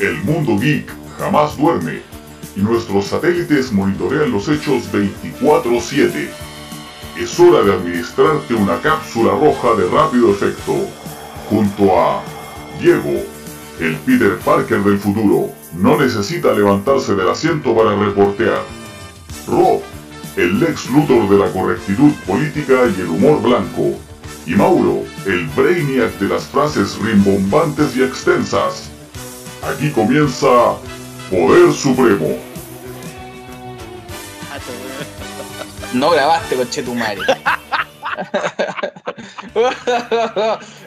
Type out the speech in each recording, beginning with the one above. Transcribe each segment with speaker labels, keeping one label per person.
Speaker 1: El mundo geek jamás duerme y nuestros satélites monitorean los hechos 24/7. Es hora de administrarte una cápsula roja de rápido efecto, junto a Diego, el Peter Parker del futuro, no necesita levantarse del asiento para reportear. Rob, el Lex Luthor de la correctitud política y el humor blanco. Y Mauro, el Brainiac de las frases rimbombantes y extensas. Aquí comienza Poder Supremo.
Speaker 2: No grabaste, coche tu madre.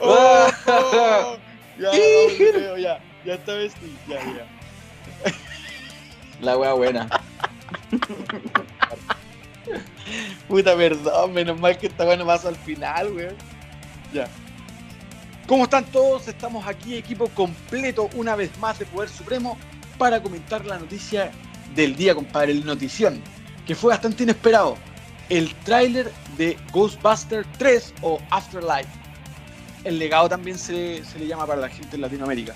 Speaker 3: Oh, oh, ya, ya, ya, ya ya, ya.
Speaker 2: La wea buena.
Speaker 3: Puta perdón, menos mal que esta bueno pasa al final, weón. Ya. ¿Cómo están todos? Estamos aquí, equipo completo, una vez más de Poder Supremo, para comentar la noticia del día, compadre, el notición, que fue bastante inesperado. El tráiler de Ghostbuster 3 o Afterlife. El legado también se, se le llama para la gente en Latinoamérica.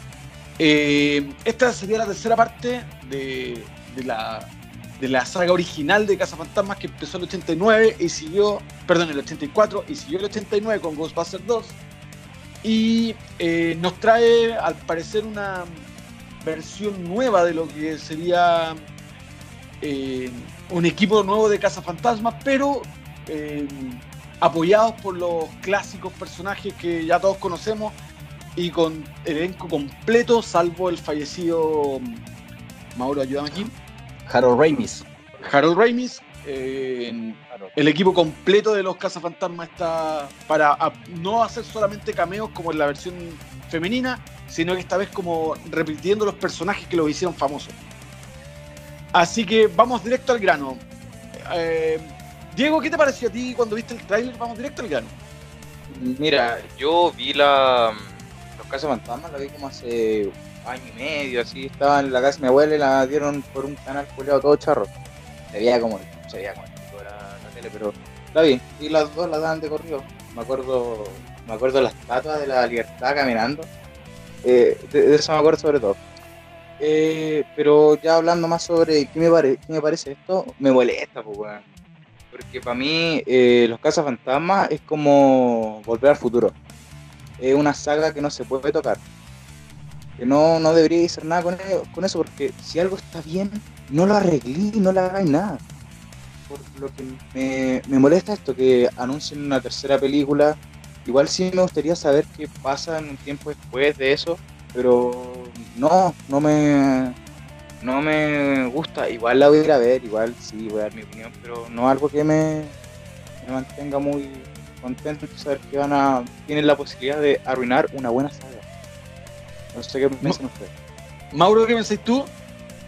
Speaker 3: Eh, esta sería la tercera parte de, de la, de la saga original de Cazafantasmas que empezó en el 89 y siguió, perdón, el 84 y siguió el 89 con Ghostbusters 2. Y eh, nos trae, al parecer, una versión nueva de lo que sería eh, un equipo nuevo de Cazafantasmas, pero eh, apoyados por los clásicos personajes que ya todos conocemos y con elenco completo, salvo el fallecido Mauro, ayúdame aquí.
Speaker 2: Harold Ramis.
Speaker 3: Harold Ramis. Eh, el equipo completo de los Cazafantasmas está para a- no hacer solamente cameos como en la versión femenina, sino que esta vez como repitiendo los personajes que los hicieron famosos. Así que vamos directo al grano. Eh, Diego, ¿qué te pareció a ti cuando viste el tráiler? Vamos directo al grano.
Speaker 4: Mira, yo vi la Los Casos Fantasmas, la vi como hace año y medio, así, estaba en la casa de mi abuela y la dieron por un canal culeado todo charro. Se veía como, se veía como el la, pero la vi. Y las dos las daban de corrido. Me acuerdo, me acuerdo la estatua de la libertad caminando. Eh, de, eso me acuerdo sobre todo. Eh, pero ya hablando más sobre qué me, parece esto, me molesta, pues, weón. Porque para mí, eh, Los Cazafantasmas es como Volver al Futuro. Es una saga que no se puede tocar. Que no, no debería hacer nada con, con eso, porque si algo está bien, no lo arreglé, no le hagáis nada. Por lo que me, me molesta esto, que anuncien una tercera película. Igual sí me gustaría saber qué pasa en un tiempo después de eso, pero no, no me, no me gusta. Igual la voy a ir a ver, igual sí voy a dar mi opinión, pero no algo que me, me mantenga muy contento de saber que van a tienen la posibilidad de arruinar una buena saga. No sé qué piensan ustedes.
Speaker 3: Mauro, ¿qué pensáis tú?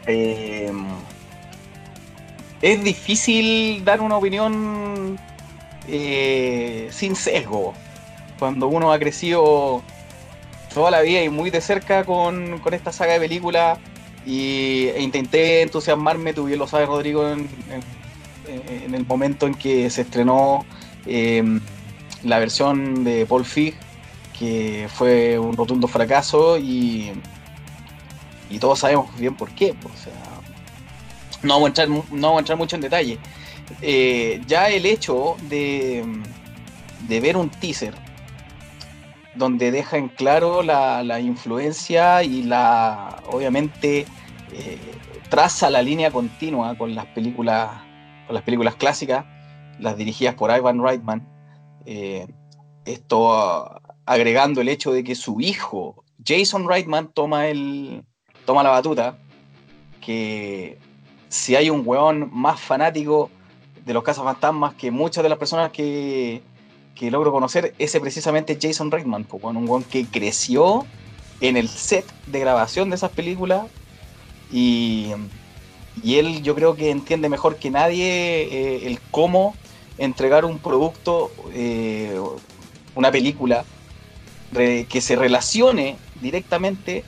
Speaker 2: Eh, es difícil dar una opinión eh, sin sesgo. Cuando uno ha crecido toda la vida y muy de cerca con, esta saga de películas y, e intenté entusiasmarme, tú bien lo sabes Rodrigo, en, el momento en que se estrenó eh, la versión de Paul Feig, que fue un rotundo fracaso y, y todos sabemos bien por qué. pues, o sea, no vamos a entrar, no a entrar mucho en detalle. Eh, ya el hecho de, de ver un teaser donde deja en claro la, la influencia y la obviamente eh, traza la línea continua con las películas con las películas clásicas las dirigidas por Ivan Reitman eh, esto agregando el hecho de que su hijo Jason Reitman toma el toma la batuta que si hay un weón más fanático de los cazafantasmas que muchas de las personas que, que logro conocer, ese precisamente Jason Reitman, un weón que creció en el set de grabación de esas películas y, y él yo creo que entiende mejor que nadie eh, el cómo entregar un producto, eh, una película que se relacione directamente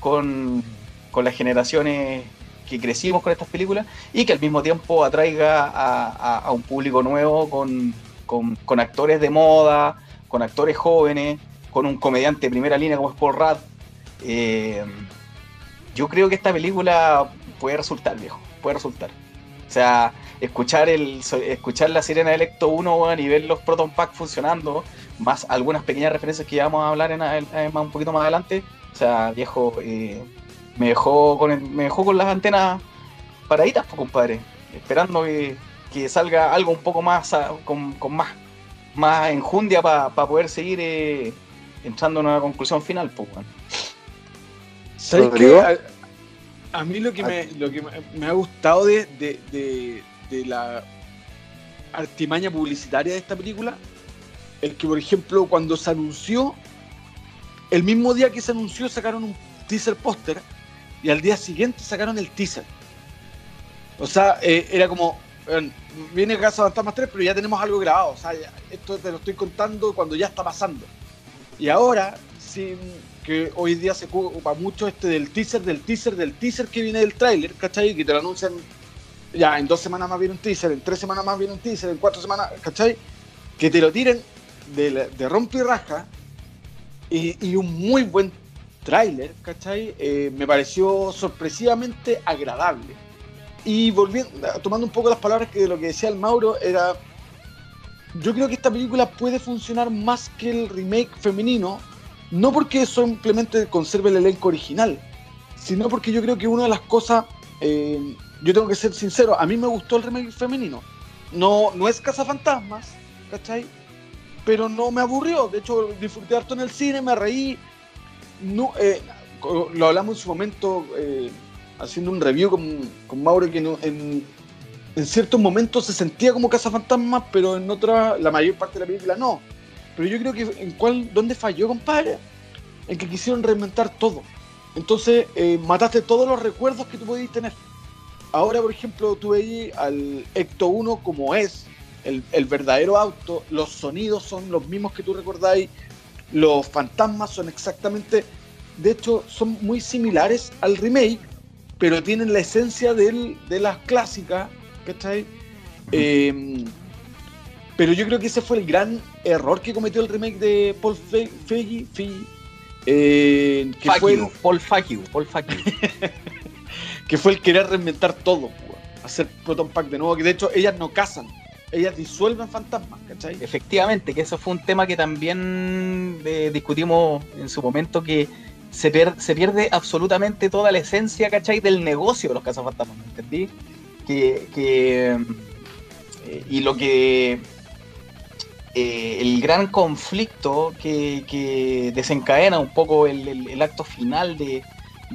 Speaker 2: con, con las generaciones que crecimos con estas películas y que al mismo tiempo atraiga a, un público nuevo con, con- actores de moda, con actores jóvenes, con un comediante de primera línea como es Paul Rudd. Eh, yo creo que esta película puede resultar, viejo, puede resultar. O sea, escuchar el escuchar la sirena de Electo 1 a y ver los Proton Pack funcionando, más algunas pequeñas referencias que ya vamos a hablar en, un poquito más adelante. O sea, viejo, eh, me dejó con me dejó con las antenas paraditas, pues, compadre, esperando que, salga algo un poco más con, más más enjundia para poder seguir eh, entrando en una conclusión final, pues,
Speaker 3: ¿Sabes qué? A, mí lo que, me, lo que me, ha gustado de, de, la artimaña publicitaria de esta película es que, por ejemplo, cuando se anunció, el mismo día que se anunció sacaron un teaser póster y al día siguiente sacaron el teaser. O sea, eh, era como, viene Casa Fantasmas 3, pero ya tenemos algo grabado. O sea, esto te lo estoy contando cuando ya está pasando. Y ahora, sin que hoy día se ocupa mucho este del teaser, del teaser, del teaser que viene del tráiler, ¿cachai? Que te lo anuncian, ya en dos semanas más viene un teaser, en tres semanas más viene un teaser, en cuatro semanas, ¿cachai? Que te lo tiren de, de rompe y raja y, un muy buen tráiler, ¿cachai? Eh, me pareció sorpresivamente agradable. Y volviendo, tomando un poco las palabras que de lo que decía el Mauro, era. Yo creo que esta película puede funcionar más que el remake femenino, no porque simplemente conserve el elenco original, sino porque yo creo que una de las cosas. Eh, yo tengo que ser sincero, a mí me gustó el remake femenino. No, no es Fantasmas, ¿cachai? Pero no me aburrió. De hecho, disfruté harto en el cine, me reí. No, eh, lo hablamos en su momento. Eh, haciendo un review con, con Mauro que en, en, ciertos momentos se sentía como Casa Fantasma, pero en otra, la mayor parte de la película no. Pero yo creo que en cuál, ¿dónde falló, compadre? En que quisieron reinventar todo. Entonces, eh, mataste todos los recuerdos que tú podías tener. Ahora, por ejemplo, tú veis al Ecto 1 como es, el, el, verdadero auto, los sonidos son los mismos que tú recordáis, los fantasmas son exactamente, de hecho, son muy similares al remake, pero tienen la esencia de las clásicas, ¿cachai? Em, pero yo creo que ese fue el gran error que cometió el remake de Paul Feige,
Speaker 2: eh, que fue el, Paul Feige, Paul
Speaker 3: que fue el querer reinventar todo, hacer Proton Pack de nuevo, que de hecho ellas no cazan, ellas disuelven fantasmas, ¿cachai?
Speaker 2: Efectivamente, que eso fue un tema que también eh, discutimos en su momento, que se, pierde absolutamente toda la esencia, ¿cachai? Del negocio de los cazafantasmas, ¿me entendí? Que, eh, y lo que... Eh, el gran conflicto que, desencadena un poco el, acto final de,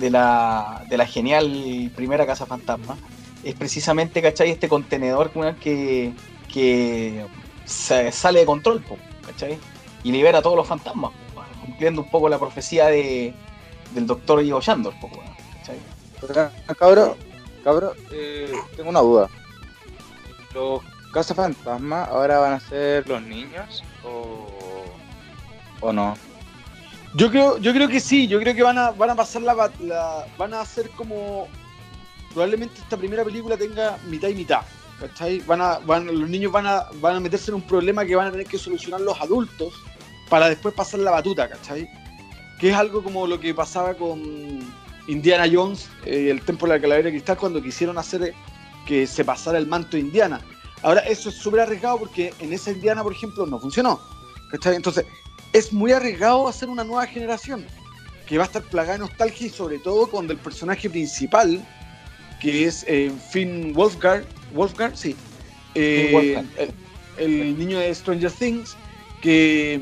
Speaker 2: la, genial primera Casa Fantasma es precisamente, ¿cachai? Este contenedor que, que sale de control, ¿cachai? Y libera a todos los fantasmas, cumpliendo un poco la profecía de, del doctor Ivo Shandor,
Speaker 4: Cabrón, cabrón, eh, tengo una duda. ¿Los cazafantasmas ahora van a ser los niños o, o no?
Speaker 3: Yo creo, yo creo que sí, yo creo que van a, van a pasar la, van a hacer como probablemente esta primera película tenga mitad y mitad. ¿Cachai? Van a, van, los niños van a, van a meterse en un problema que van a tener que solucionar los adultos para después pasar la batuta, ¿cachai? que es algo como lo que pasaba con Indiana Jones, eh, el Templo de la Calavera Cristal, cuando quisieron hacer eh, que se pasara el manto de Indiana. Ahora, eso es súper arriesgado porque en esa Indiana, por ejemplo, no funcionó. Entonces, es muy arriesgado hacer una nueva generación que va a estar plagada de nostalgia y sobre todo con el personaje principal, que es eh, Finn Wolfgang, Wolfgang, sí, el, el, niño de Stranger Things, que,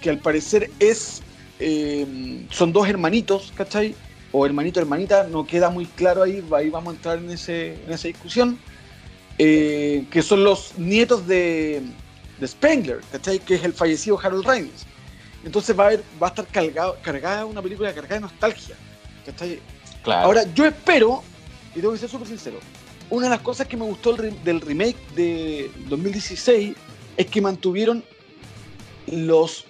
Speaker 3: que al parecer es eh, son dos hermanitos, ¿cachai? O hermanito, hermanita, no queda muy claro ahí, ahí vamos a entrar en, ese, en esa discusión, eh, que son los nietos de, de, Spengler, ¿cachai? Que es el fallecido Harold Ramis. Entonces va a, haber, va a estar cargado, cargada una película cargada de nostalgia, ¿cachai? Ahora, yo espero, y tengo que ser súper sincero, una de las cosas que me gustó del remake de 2016 es que mantuvieron los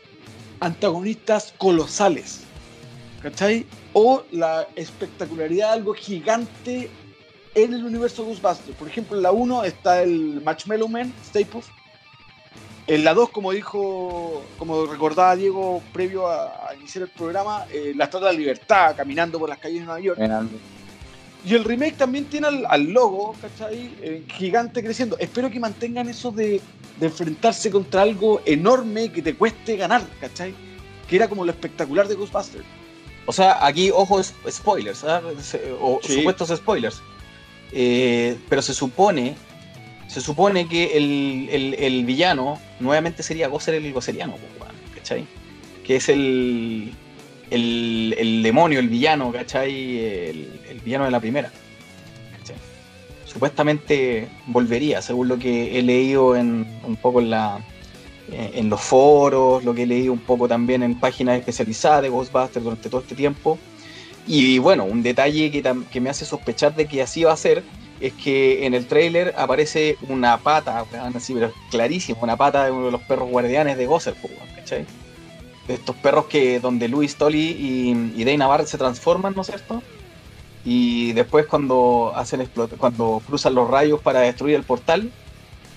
Speaker 3: antagonistas colosales. ¿Cachai? O la espectacularidad de algo gigante en el universo Ghostbusters. Por ejemplo, en la 1 está el Marshmallow Man, Stay En la 2, como dijo, como recordaba Diego previo a, iniciar el programa, eh, la Estatua de la Libertad, caminando por las calles de Nueva York. Y el remake también tiene al, al logo, ¿cachai? Eh, gigante creciendo. Espero que mantengan eso de, de enfrentarse contra algo enorme que te cueste ganar, ¿cachai? Que era como lo espectacular de Ghostbusters.
Speaker 2: O sea, aquí, ojo, spoilers, ¿ah? Se- o
Speaker 3: Sí.
Speaker 2: supuestos spoilers. Eh, pero se supone, se supone que el, el- el villano nuevamente sería Gozer el weón, ¿cachai? Que es el, el, el demonio, el villano, ¿cachai? El, el villano de la primera. Supuestamente volvería, según lo que he leído en, un poco eh, en los foros, lo que he leído un poco también en páginas especializadas de Ghostbusters durante todo este tiempo. Y bueno, un detalle que, me hace sospechar de que así va a ser es que en el tráiler aparece una pata, así, pero clarísimo, una pata de uno de los perros guardianes de Gozer, weón, ¿cachai? De estos perros que donde Louis Tully y, y Dana Barrett se transforman, ¿no es cierto? Y después cuando hacen explot- cuando cruzan los rayos para destruir el portal,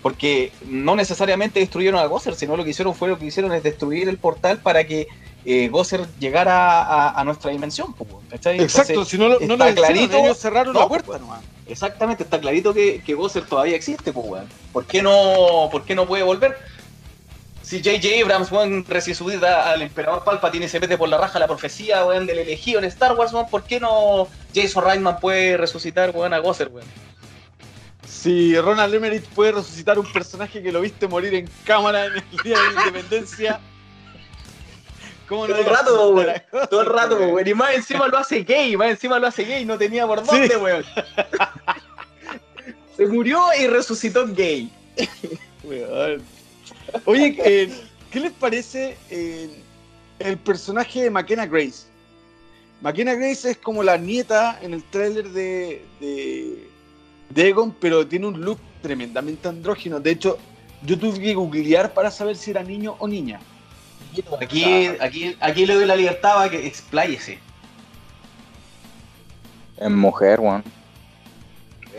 Speaker 2: porque no necesariamente destruyeron a Gozer, sino lo que hicieron fue lo que hicieron es destruir el portal para que eh, Gozer llegara a, a nuestra dimensión.
Speaker 3: Exacto,
Speaker 2: Entonces,
Speaker 3: si no, lo- no lo
Speaker 2: está
Speaker 3: hicieron,
Speaker 2: clarito.
Speaker 3: ellos cerraron
Speaker 2: No,
Speaker 3: la puerta
Speaker 2: pues.
Speaker 3: nomás.
Speaker 2: exactamente, está clarito que, que Gozer todavía existe, pues. ¿Por qué no, por qué no puede volver? Si J.J. Abrams, weón, resucita al emperador Palpatine y se mete por la raja la profecía, weón, del elegido en Star Wars, weón, ¿por qué no Jason Reitman puede resucitar, weón, a Gozer, weón?
Speaker 3: Si Ronald Emmerich puede resucitar un personaje que lo viste morir en cámara en el día de la independencia. ¿Cómo
Speaker 2: Todo el rato,
Speaker 3: a-
Speaker 2: Todo el rato, weón. Y más encima lo hace gay, más encima lo hace gay, no tenía por
Speaker 3: Sí.
Speaker 2: dónde, weón. Se murió y resucitó gay.
Speaker 3: Weón. Oye, eh, ¿qué les parece eh, el personaje de McKenna Grace? McKenna Grace es como la nieta en el tráiler de, de, de Egon, pero tiene un look tremendamente andrógino. De hecho, yo tuve que googlear para saber si era niño o niña.
Speaker 2: Aquí, aquí, aquí le doy la libertad para que expláyese.
Speaker 4: Es mujer, weón.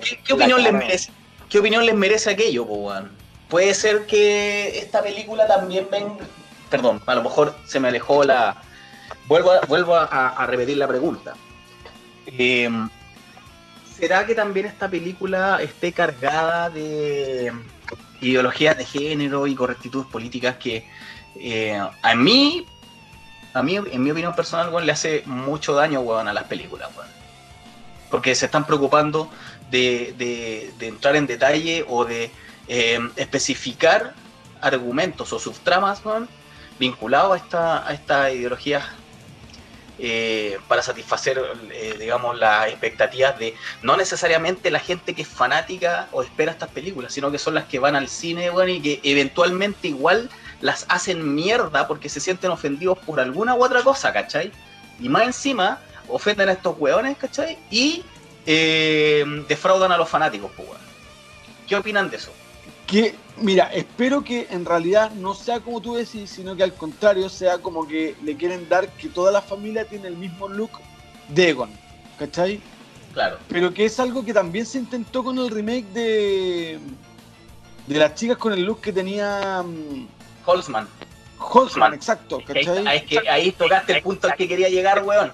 Speaker 2: ¿Qué, qué opinión les merece? ¿Qué opinión les merece aquello, weón? Puede ser que esta película también venga. Perdón, a lo mejor se me alejó la. Vuelvo a, vuelvo a, repetir la pregunta. Eh, ¿Será que también esta película esté cargada de ideologías de género y correctitudes políticas que eh, a mí, a mí, en mi opinión personal, weón, le hace mucho daño, weón, a las películas, weón? Porque se están preocupando de, de- de entrar en detalle o de eh, especificar argumentos o subtramas vinculados a, esta, a estas ideologías eh, para satisfacer, eh, digamos, las expectativas de no necesariamente la gente que es fanática o espera estas películas, sino que son las que van al cine y que eventualmente igual las hacen mierda porque se sienten ofendidos por alguna u otra cosa, ¿cachai? Y más encima ofenden a estos hueones, ¿cachai? Y eh, defraudan a los fanáticos, pues. ¿Qué opinan de eso?
Speaker 3: Que, mira, espero que en realidad no sea como tú decís, sino que al contrario sea como que le quieren dar que toda la familia tiene el mismo look de Egon, ¿cachai?
Speaker 2: Claro.
Speaker 3: Pero que es algo que también se intentó con el remake de de las chicas con el look que tenía mm,
Speaker 2: Holzman.
Speaker 3: Holtzman, exacto, ¿cachai?
Speaker 2: es que ahí tocaste el punto al que quería llegar, weón.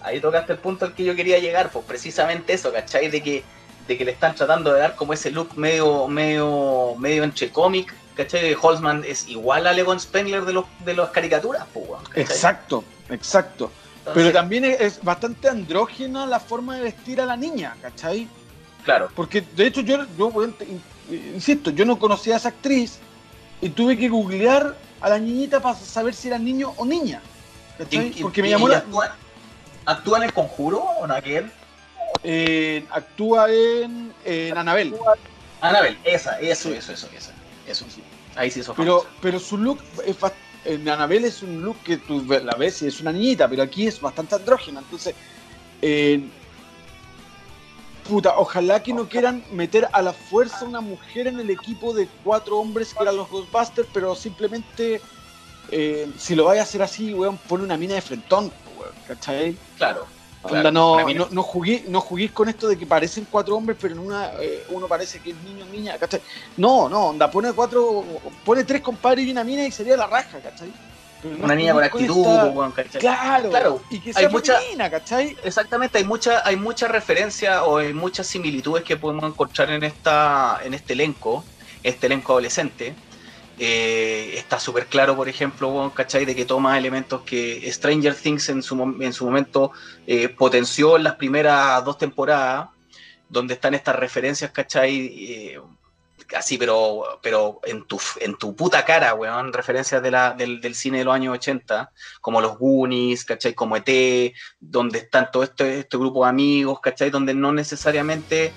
Speaker 2: Ahí tocaste el punto al que yo quería llegar, pues precisamente eso, ¿cachai? De que, de que le están tratando de dar como ese look medio, medio, medio entre cómic, ¿cachai? Holzman es igual a Legon Spengler de los de las caricaturas, pues. ¿cachai?
Speaker 3: Exacto, exacto.
Speaker 2: Entonces,
Speaker 3: Pero también es, bastante andrógena la forma de vestir a la niña, ¿cachai?
Speaker 2: Claro.
Speaker 3: Porque de hecho yo, yo insisto, yo no conocía a esa actriz y tuve que googlear a la niñita para saber si era niño o niña. ¿cachai? Porque me llamó la...
Speaker 2: Actúa, actúa en el conjuro o no aquel?
Speaker 3: Eh, actúa en, en Anabel.
Speaker 2: Anabel, esa, eso, eso, eso, esa. Eso sí. Ahí sí eso
Speaker 3: Pero, pero su look es en Anabel es un look que tú la ves y es una niñita, pero aquí es bastante andrógena. Entonces, eh, puta, ojalá que no quieran meter a la fuerza una mujer en el equipo de cuatro hombres que eran los Ghostbusters, pero simplemente eh, si lo vaya a hacer así, weón, pone una mina de frentón, weón, ¿cachai?
Speaker 2: Claro. Claro,
Speaker 3: no,
Speaker 2: mina-
Speaker 3: no, no, jugué, no juguéis con esto de que parecen cuatro hombres, pero en una eh, uno parece que es niño niña, ¿cachai? No, no, onda, pone cuatro, pone tres compadres y una mina y sería la raja, ¿cachai? Pero no
Speaker 2: una niña con actitud, ¿cachai?
Speaker 3: Claro,
Speaker 2: Claro,
Speaker 3: y que
Speaker 2: hay
Speaker 3: sea
Speaker 2: mucha-
Speaker 3: femenina, ¿cachai?
Speaker 2: Exactamente, hay mucha, hay mucha referencia o hay muchas similitudes que podemos encontrar en esta, en este elenco, este elenco adolescente. Eh, está súper claro, por ejemplo, ¿cachai? De que toma elementos que Stranger Things en su, en su momento eh, potenció en las primeras dos temporadas, donde están estas referencias, ¿cachai? Eh, así, pero, pero en, tu, en tu puta cara, weón, referencias del, del cine de los años 80, como los Goonies, ¿cachai? Como ET, donde están todo este, este grupo de amigos, ¿cachai? Donde no necesariamente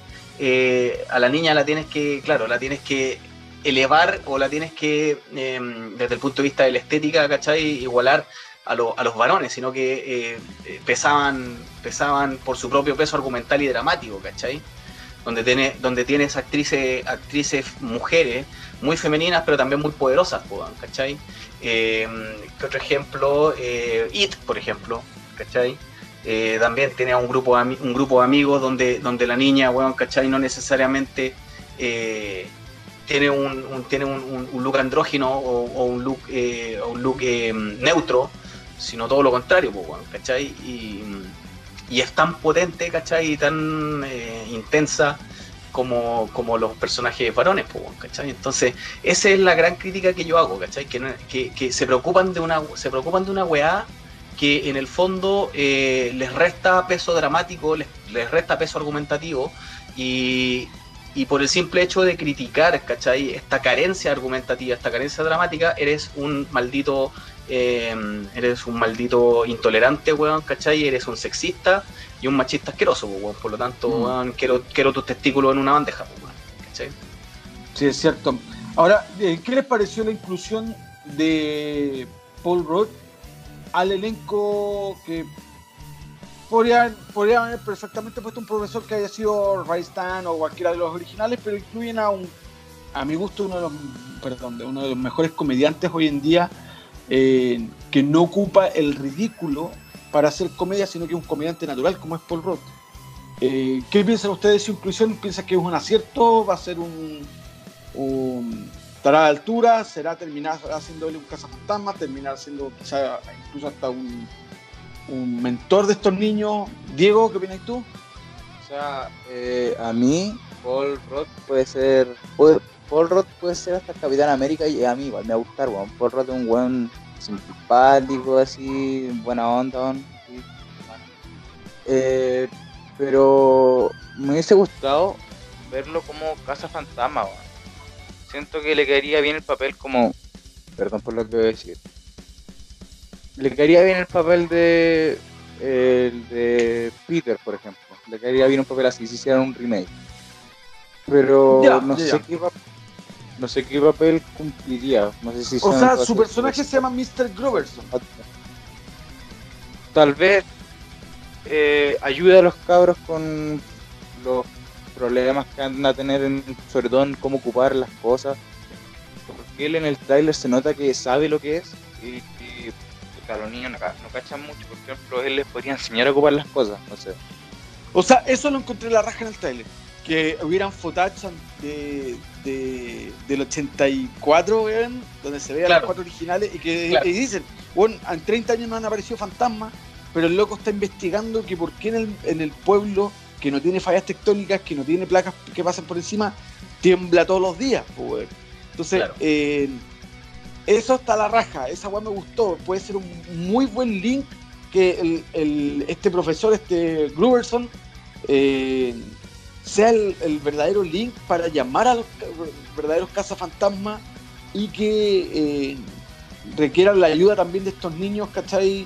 Speaker 2: a la niña la tienes que, claro, la tienes que elevar o la tienes que, eh, desde el punto de vista de la estética, ¿cachai? Igualar a, lo- a los varones, sino que eh, eh, pesaban, pesaban por su propio peso argumental y dramático, ¿cachai? Donde, tiene, donde tienes actrices, actrices mujeres muy femeninas, pero también muy poderosas, po, ¿cachai? Eh, ¿Qué otro ejemplo? Eh, It, por ejemplo, ¿cachai? También tiene un grupo de, un grupo de amigos donde, donde la niña, weón, ¿cachai? No necesariamente tiene un, tiene un, look andrógino o, un look, eh, o un look eh, neutro, sino todo lo contrario, pues, weón, ¿cachai? Y, es tan potente, ¿cachai? Y tan eh, intensa como, como los personajes varones, pues, weón, ¿cachai? Entonces, esa es la gran crítica que yo hago, ¿cachai? Que, que se preocupan de una se preocupan de una weá que en el fondo eh, les resta peso dramático, les, les resta peso argumentativo y, y por el simple hecho de criticar, ¿cachai? Esta carencia argumentativa, esta carencia dramática, eres un maldito, eh, eres un maldito intolerante, weón, ¿cachai? Eres un sexista y un machista asqueroso, weón. Por lo tanto,
Speaker 3: Mm.
Speaker 2: weón, quiero, quiero tus testículos en una bandeja, weón, ¿cachai?
Speaker 3: Sí, es cierto. Ahora, eh, ¿qué les pareció la inclusión de Paul Rudd al elenco que podrían, podrían haber perfectamente puesto un profesor que haya sido Ray Stan o cualquiera de los originales, pero incluyen a un, a mi gusto, uno de los, perdón, de uno de los mejores comediantes hoy en día eh, que no ocupa el ridículo para hacer comedia, sino que es un comediante natural como es Paul Rudd. Eh, ¿Qué piensan ustedes de su inclusión? ¿Piensan que es un acierto? ¿Va a ser un, un- estará a altura? ¿Será terminar haciéndole un cazafantasma? ¿Terminar siendo quizá incluso hasta un, un mentor de estos niños? Diego, ¿qué opinas tú?
Speaker 4: O sea, eh, a mí, Paul Roth puede ser. puede- Paul Roth puede ser hasta Capitán América y a mí igual me va a gustar, weón. Paul Roth es un weón simpático, así, buena onda, weón. sí. Eh, pero me hubiese gustado verlo como Casa Fantasma, weón. Siento que le quedaría bien el papel como. Perdón por lo que voy a decir. Le quedaría bien el papel de. El de Peter, por ejemplo. Le quedaría bien un papel así si hicieran un remake. Pero
Speaker 3: Ya,
Speaker 4: no
Speaker 3: ya,
Speaker 4: sé
Speaker 3: ya.
Speaker 4: qué pa- no sé qué papel cumpliría. No sé si
Speaker 3: O sea, su personaje se llama Mr. Groverson.
Speaker 4: Tal vez eh, ayude a los cabros con los problemas que andan a tener, en, sobre todo en cómo ocupar las cosas. Porque él en el tráiler se nota que sabe lo que es y, puta, los niños no, no cachan mucho. Por ejemplo, él les podría enseñar a ocupar las cosas. No sé.
Speaker 3: O sea, eso lo encontré la raja en el trailer. Que hubieran footage de, de- del 84, weón, donde se vean
Speaker 2: Claro.
Speaker 3: los cuatro originales y que
Speaker 2: Claro.
Speaker 3: y dicen, bueno, en 30 años no han aparecido fantasmas, pero el loco está investigando que por qué en el, en el pueblo que no tiene fallas tectónicas, que no tiene placas que pasan por encima, tiembla todos los días, weón. Entonces,
Speaker 2: Claro.
Speaker 3: eh, eso está a la raja, esa weá me gustó, puede ser un muy buen link que este profesor, este Gruberson, eh, sea el, verdadero link para llamar a los verdaderos cazafantasmas y que eh, requieran la ayuda también de estos niños, ¿cachai?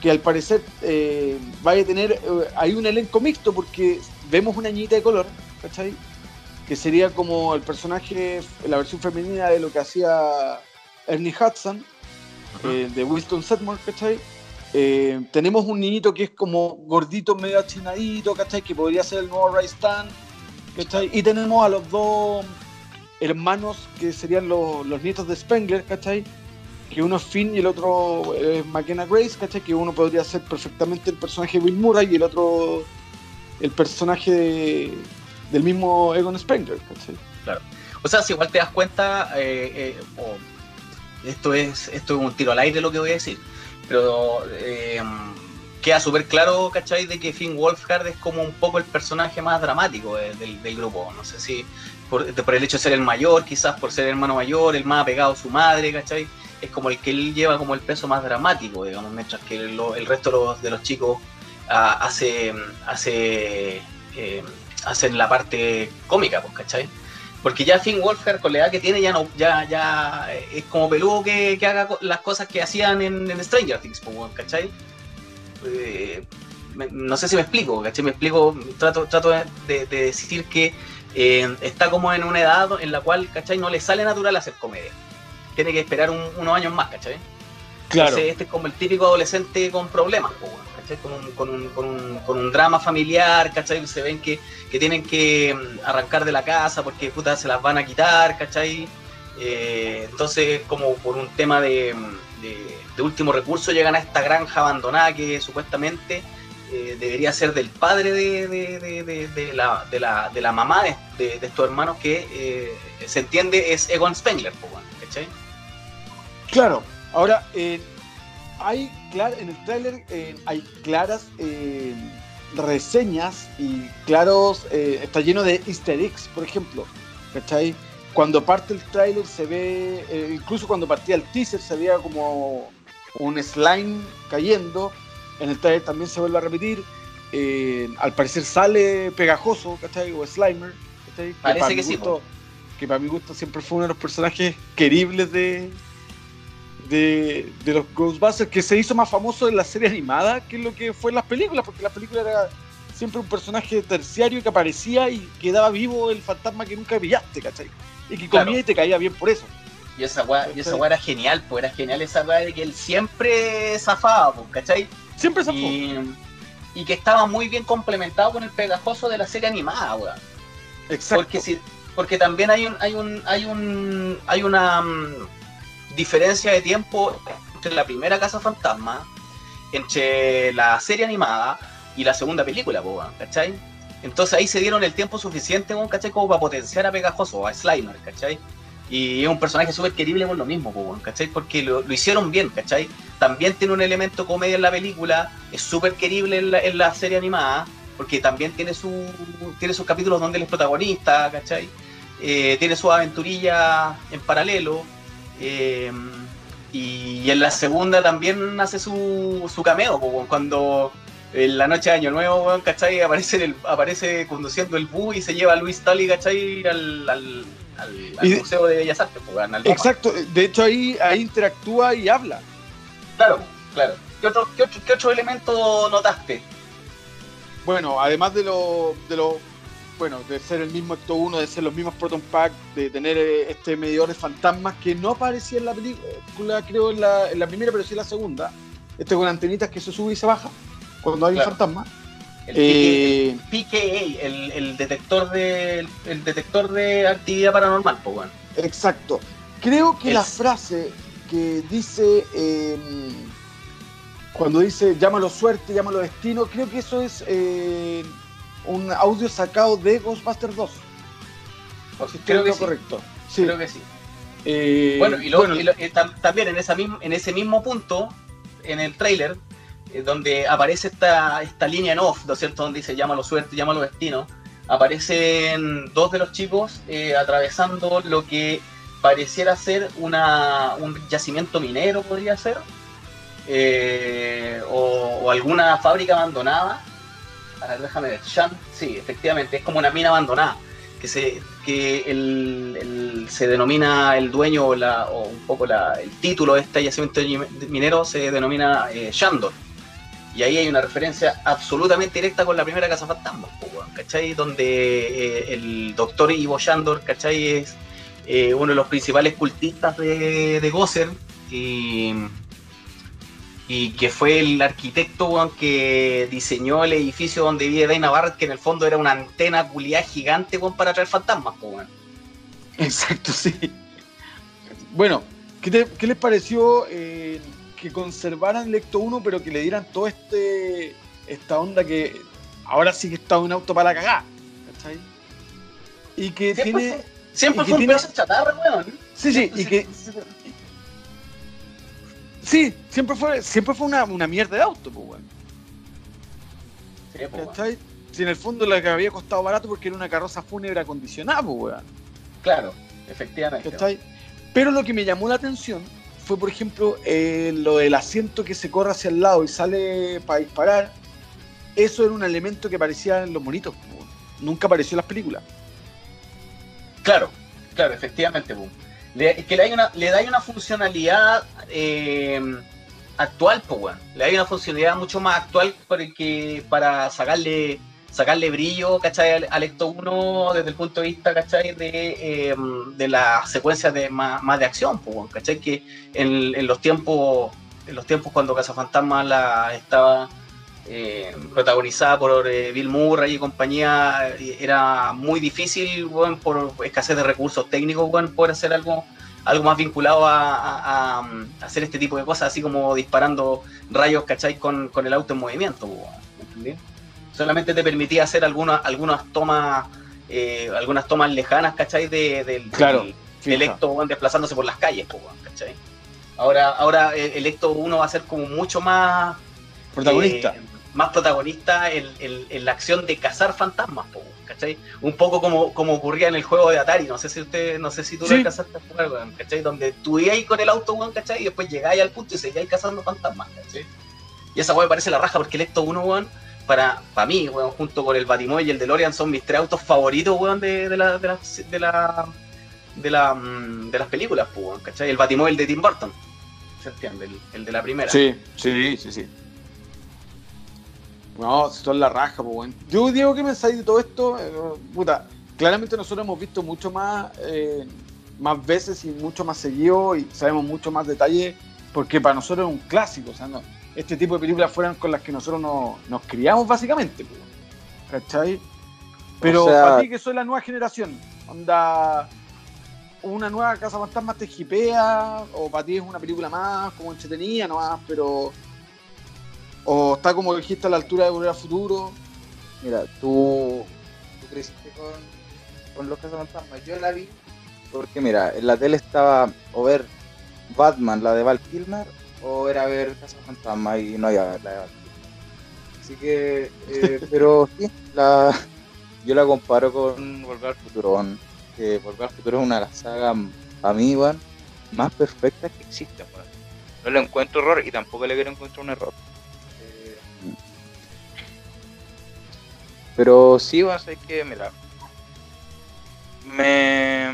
Speaker 3: Que al parecer eh, vaya a tener, eh, hay un elenco mixto porque vemos una niñita de color, ¿cachai? Que sería como el personaje, la versión femenina de lo que hacía Ernie Hudson, eh, de Winston Sedmore, ¿cachai? Eh, tenemos un niñito que es como gordito, medio achinadito, ¿cachai? Que podría ser el nuevo Ray Stan, ¿cachai? Y tenemos a los dos hermanos que serían los, los nietos de Spengler, ¿cachai? Que uno es Finn y el otro es McKenna Grace, ¿cachai? Que uno podría ser perfectamente el personaje de Bill Murray y el otro el personaje de- del mismo Egon Spengler, ¿cachai?
Speaker 2: O sea, si igual te das cuenta, eh, eh, o esto es, esto es un tiro al aire lo que voy a decir, pero eh, queda súper claro, ¿cachai? De que Finn Wolfhard es como un poco el personaje más dramático del, del grupo. No sé si por, el hecho de ser el mayor, quizás por ser el hermano mayor, el más apegado a su madre, ¿cachai? Es como el que él lleva como el peso más dramático, digamos, mientras que el, resto de los, chicos uh, hace, hace, eh, hacen la parte cómica, pues, ¿cachai? Porque ya Finn Wolfhard, con la edad que tiene, ya no ya ya es como peludo que, que haga las cosas que hacían en, en Stranger Things, pues, ¿cachai? Eh, no sé si me explico, ¿cachai? Me explico, trato, trato de, de decir que eh, está como en una edad en la cual, ¿cachai? No le sale natural hacer comedia. Tiene que esperar un, unos años más, ¿cachai?
Speaker 3: Claro.
Speaker 2: Entonces, este es como el típico adolescente con problemas, ¿cachai? Con un, drama familiar, ¿cachai? Se ven que, que, tienen que arrancar de la casa porque puta se las van a quitar, ¿cachai? Eh, entonces, como por un tema de, de, de, último recurso, llegan a esta granja abandonada que supuestamente eh, debería ser del padre de, de la, la, la, mamá de, estos hermanos que eh, se entiende es Egon Spengler, ¿cachai?
Speaker 3: Claro, ahora eh, hay en el tráiler hay claras reseñas y claros, está lleno de easter eggs, por ejemplo, ¿cachai? Cuando parte el tráiler se ve, incluso cuando partía el teaser se veía como un slime cayendo, en el trailer también se vuelve a repetir. Eh, al parecer sale pegajoso, ¿cachai? O Slimer, ¿cachai? Que
Speaker 2: Parece que sí.
Speaker 3: Gusto, que para mi gusto siempre fue uno de los personajes queribles de, de, de, los Ghostbusters, que se hizo más famoso en la serie animada que lo que fue en las películas, porque la película era siempre un personaje terciario que aparecía y quedaba vivo el fantasma que nunca pillaste, ¿cachai? Y que comía claro. y te caía bien por eso.
Speaker 2: Y esa weá, y esa weá era genial, pues era genial esa weá de que él siempre zafaba, pues, ¿cachai?
Speaker 3: Siempre se
Speaker 2: y, y, que estaba muy bien complementado con el pegajoso de la serie animada, weón.
Speaker 3: Exacto.
Speaker 2: Porque, si, porque también hay un, hay un, hay un, hay una um, diferencia de tiempo entre la primera Casa Fantasma, entre la serie animada y la segunda película, ¿cachai? Entonces ahí se dieron el tiempo suficiente, ¿cachai? Como para potenciar a Pegajoso, a Slimer, ¿cachai? Y es un personaje súper querible por lo mismo, ¿cachai? Porque lo, lo, hicieron bien, ¿cachai? También tiene un elemento comedia en la película, es súper querible en la, en la, serie animada, porque también tiene, su, tiene sus capítulos donde él es protagonista, ¿cachai? Eh, tiene su aventurilla en paralelo. Eh, y en la segunda también hace su, su cameo, cuando en la noche de Año Nuevo, ¿cachai? Aparece, el, aparece conduciendo el bus y se lleva a Luis Tully, ¿cachai? al, al al, al y, Museo de Bellas Artes. Al
Speaker 3: exacto, de hecho ahí, ahí interactúa y habla.
Speaker 2: Claro, claro. ¿Qué otro, qué otro, qué otro elemento notaste?
Speaker 3: Bueno, además de lo, de lo, bueno, de ser el mismo acto 1, de ser los mismos Proton Pack, de tener este medidor de fantasmas que no aparecía en la película, creo en la, en la primera, pero sí en la segunda. Este con antenitas que se sube y se baja cuando hay
Speaker 2: claro.
Speaker 3: un fantasma.
Speaker 2: El eh, PKA, el, el, detector de el, el, detector de actividad paranormal, pues bueno.
Speaker 3: Exacto. Creo que es... la frase que dice eh, cuando dice llámalo suerte, llámalo destino, creo que eso es eh, un audio sacado de Ghostbusters 2.
Speaker 2: O si creo que sí.
Speaker 3: correcto.
Speaker 2: Sí. Creo que sí. Eh, bueno, y, lo, bueno. y lo, eh, también en, esa misma, en ese mismo punto, en el trailer, eh, donde aparece esta, esta línea en off, ¿no es cierto? Donde dice llámalo suerte, llámalo destino, aparecen dos de los chicos eh, atravesando lo que pareciera ser una, un yacimiento minero, podría ser, eh, o, o, alguna fábrica abandonada. A ver, déjame ver, Shan, sí, efectivamente, es como una mina abandonada, que se, que el, se denomina el dueño o, un poco la, el título de este yacimiento minero se denomina eh, Shandor. Y ahí hay una referencia absolutamente directa con la primera Casa Fantasma, ¿cachai? Donde eh, el doctor Ivo Shandor, ¿cachai? Es eh, uno de los principales cultistas de, de Gosser y, y, que fue el arquitecto bueno, que diseñó el edificio donde vive Dana Barrett, que en el fondo era una antena culiada gigante bueno, para traer fantasmas. Bueno.
Speaker 3: Exacto, sí. Bueno, ¿qué, te, qué les pareció eh, que conservaran Lecto 1, pero que le dieran todo este esta onda que ahora sí que está un auto para la cagada? ¿Cachai? Y que
Speaker 2: siempre
Speaker 3: tiene...
Speaker 2: Fue, siempre fue
Speaker 3: tiene,
Speaker 2: un pedazo chatarra, weón.
Speaker 3: Sí, sí, y que, Sí, siempre fue, siempre fue una, una mierda de auto, pues, weón.
Speaker 4: Sí, pues.
Speaker 3: Si en el fondo la que había costado barato porque era una carroza fúnebre acondicionada, pues, weón.
Speaker 4: Claro, efectivamente.
Speaker 3: ¿Cachai? Pero lo que me llamó la atención fue, por ejemplo, eh, lo del asiento que se corre hacia el lado y sale para disparar. Eso era un elemento que aparecía en los monitos. po. Nunca apareció en las películas.
Speaker 2: Claro, claro, efectivamente. po. Le, que le da una, le da una funcionalidad eh, actual, pues, weón. Le da una funcionalidad mucho más actual para, para sacarle sacarle brillo, ¿cachai? Al, Ecto 1 desde el punto de vista, ¿cachai? De, eh, de las secuencias de más, más de acción, pues, ¿cachai? Que en, en los tiempos en los tiempos cuando Cazafantasma la estaba eh, protagonizada por eh, Bill Murray y compañía, eh, era muy difícil, por escasez de recursos técnicos, weón, poder hacer algo, algo más vinculado a, a- a hacer este tipo de cosas, así como disparando rayos, ¿cachai? Con, con el auto en movimiento, ¿entendí? Solamente te permitía hacer algunas, algunas tomas, eh, algunas tomas lejanas, ¿cachai? De, del,
Speaker 3: Claro,
Speaker 2: del-
Speaker 3: fija.
Speaker 2: del Ecto, weón, desplazándose por las calles, pues, ¿cachai? Ahora, ahora eh, el Ecto 1 va a ser como mucho más
Speaker 3: Protagonista.
Speaker 2: eh, más protagonista en, en- en la acción de cazar fantasmas, po, ¿cachai? Un poco como, como ocurría en el juego de Atari, no sé si usted, no sé si tú
Speaker 3: Sí.
Speaker 2: lo alcanzaste a jugar, weón, ¿cachai? Donde tú ibas ahí con el auto, weón, ¿cachai? Y después llegáis al punto y seguíais cazando fantasmas, ¿cachai? Y esa weón me parece la raja porque el Ecto 1, weón, para, para mí, weón, junto con el Batimóvil y el DeLorean son mis tres autos favoritos, weón, de, de la, de la, de la, de la, mm, de las películas, ¿cachai? El Batimóvil de Tim Burton, ¿se entiende? El, el de la primera.
Speaker 3: Sí, sí, sí, sí. No, si son la raja, pues, weón. Yo digo que pensáis de todo esto, Eh, puta, claramente nosotros hemos visto mucho más, eh, más veces y mucho más seguido y sabemos mucho más detalles, porque para nosotros es un clásico, o sea, no, este tipo de películas fueron con las que nosotros nos, nos criamos básicamente, pues, ¿cachai? Pero
Speaker 4: O sea-
Speaker 3: para ti que soy la nueva generación, onda, una nueva Casa Fantasmas te hipea, o para ti es una película más, como entretenida nomás, pero... O está como dijiste a la altura de Volver al Futuro.
Speaker 4: Mira, tú, tú creciste con, con los cazafantasmas. Yo la vi porque, mira, en la tele estaba o ver Batman, la de Val Kilmer, o era ver cazafantasmas y no había la de Val Kilmer. Así que, eh, pero sí, la, yo la comparo con Volver al Futuro. Que Volver al Futuro es una de las sagas, a mí, weón, más perfectas que existen. No le encuentro error y tampoco le quiero encontrar un error. Pero sí, va a ser que, mira, me.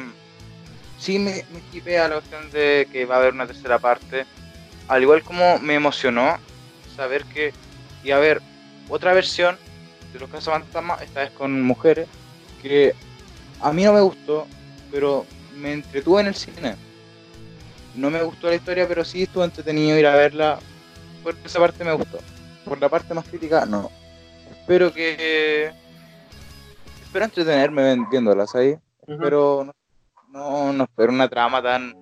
Speaker 4: Sí, me, me hipea la cuestión de que va a haber una tercera parte. Al igual como me emocionó saber que iba a haber otra versión de los cazafantasmas, esta vez con mujeres, que a mí no me gustó, pero me entretuve en el cine. No me gustó la historia, pero sí estuvo entretenido ir a verla. Por esa parte me gustó. Por la parte más crítica, no. Espero que. Espero entretenerme ven- viéndolas ahí. Pero no, no, no espero una trama tan.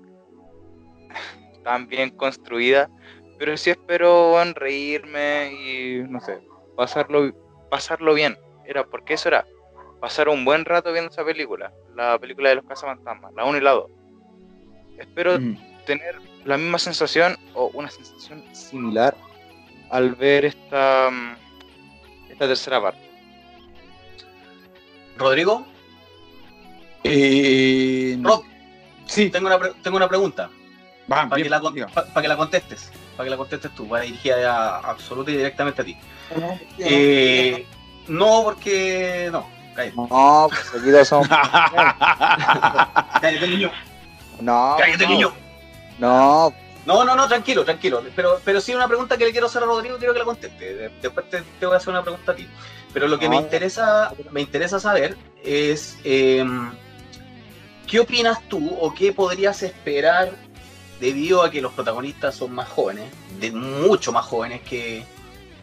Speaker 4: tan bien construida. Pero sí espero weón, reírme y. no sé. Pasarlo, pasarlo bien. Era porque eso era. Pasar un buen rato viendo esa película. La película de los cazafantasmas. La 1 y la 2. Espero tener la misma sensación o una sensación similar al ver esta, esta tercera parte.
Speaker 2: Rodrigo,
Speaker 3: Eh,
Speaker 2: Rob,
Speaker 3: sí,
Speaker 2: tengo una, pre- tengo una pregunta. para que, la, pa- pa que la contestes, para que la contestes tú, va dirigida a- absoluta y directamente a ti. Eh, no, porque no, cállate,
Speaker 4: No, pues aquí somos.
Speaker 2: cállate niño,
Speaker 4: No,
Speaker 2: cállate
Speaker 4: no,
Speaker 2: niño.
Speaker 4: no,
Speaker 2: No, no, no, tranquilo, tranquilo. Pero, pero sí una pregunta que le quiero hacer a Rodrigo, quiero que la conteste. De- Después te, te voy a hacer una pregunta a ti. Pero lo que me
Speaker 4: No.
Speaker 2: interesa, me interesa saber es eh, ¿qué opinas tú o qué podrías esperar debido a que los protagonistas son más jóvenes, de mucho más jóvenes que,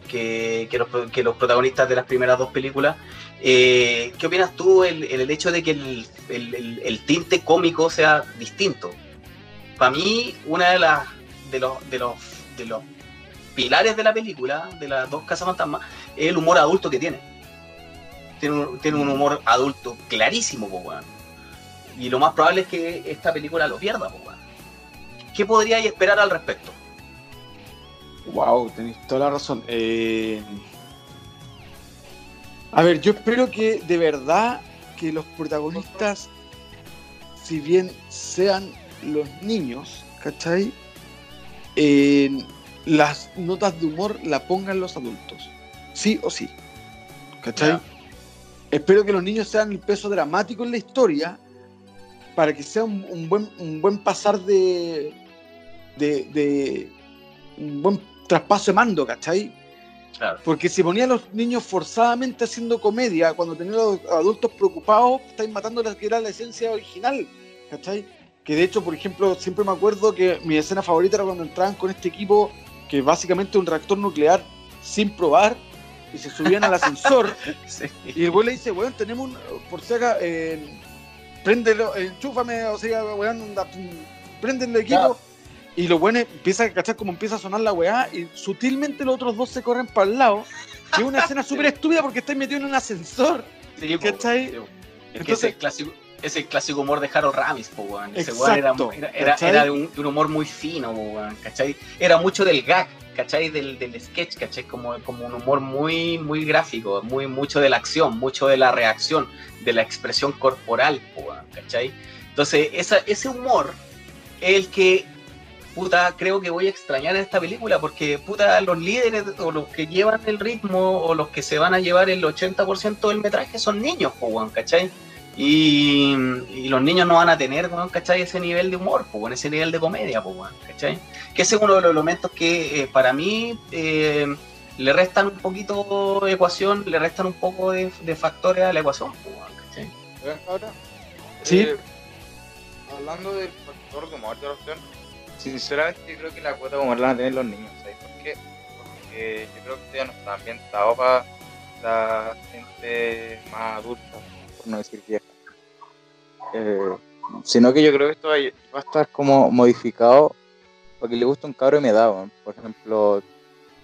Speaker 2: que, que los, pro- que los protagonistas de las primeras dos películas? Eh, ¿Qué opinas tú en el, el hecho de que el- el- el tinte cómico sea distinto? Para mí, una de las de los, de los de los pilares de la película, de las dos casas fantasmas, es el humor adulto que tiene. Tiene un, tiene un humor adulto clarísimo, po. Y lo más probable es que esta película lo pierda, po. ¿Qué podríais esperar al respecto?
Speaker 3: Wow, tenéis toda la razón. Eh, A ver, yo espero que de verdad que los protagonistas, si bien sean los niños, ¿cachai? Eh, las notas de humor la pongan los adultos. Sí o sí. ¿Cachai?
Speaker 2: Ya.
Speaker 3: Espero que los niños sean el peso dramático en la historia para que sea un, un buen, un buen pasar de, de, de- un buen traspaso de mando, ¿cachai?
Speaker 2: Claro.
Speaker 3: Porque si ponía a los niños forzadamente haciendo comedia, cuando tenía a los adultos preocupados, estáis matando la que era la esencia original, ¿cachai? Que de hecho, por ejemplo, siempre me acuerdo que mi escena favorita era cuando entraban con este equipo, que básicamente es un reactor nuclear sin probar, y se subían al ascensor,
Speaker 2: Sí.
Speaker 3: y el güey le dice, weón, tenemos un, por si acá, eh, préndelo, enchúfame, o sea, weón, préndelo el equipo. Y los buenos empiezan a cachar como empieza a sonar la weá, y sutilmente los otros dos se corren para el lado. Que es una escena súper estúpida porque estáis metido en un ascensor.
Speaker 2: Sí,
Speaker 3: ¿Cachai?
Speaker 2: sí. Es que
Speaker 3: Entonces-
Speaker 2: ese clásico, ese clásico humor de Harold Ramis, po, weón. Ese weón era,
Speaker 3: Exacto,
Speaker 2: era, un, humor muy fino, po, weón, ¿cachai? Era mucho del gag, ¿cachai? Del, del sketch, ¿cachai? Como, como un humor muy, muy gráfico, muy, mucho de la acción, mucho de la reacción, de la expresión corporal, po, weón, ¿cachai? Entonces, esa, ese humor es el que, puta, creo que voy a extrañar en esta película, porque, puta, los líderes o los que llevan el ritmo o los que se van a llevar el 80% del metraje son niños, po, weón, ¿cachai? Y, y los niños no van a tener, weón, ¿cachai? Ese nivel de humor, weón, ese nivel de comedia, weón, ¿cachai? Que ese es uno de los elementos que eh, para mí eh, le restan un poquito de ecuación, le restan un poco de, de factores a la ecuación, ¿cachai?
Speaker 4: Oigan, ahora,
Speaker 3: Sí.
Speaker 4: eh, hablando del factor de humor de la opción, sinceramente yo creo que la cuota de humor la van a tener los niños, ¿sabes por qué? Porque yo creo que ya no está ambientado para la gente más adulta, no decir vieja. Eh, sino que yo creo que esto va a- estar como modificado para que le guste un cabro de mi edad, weón. por ejemplo,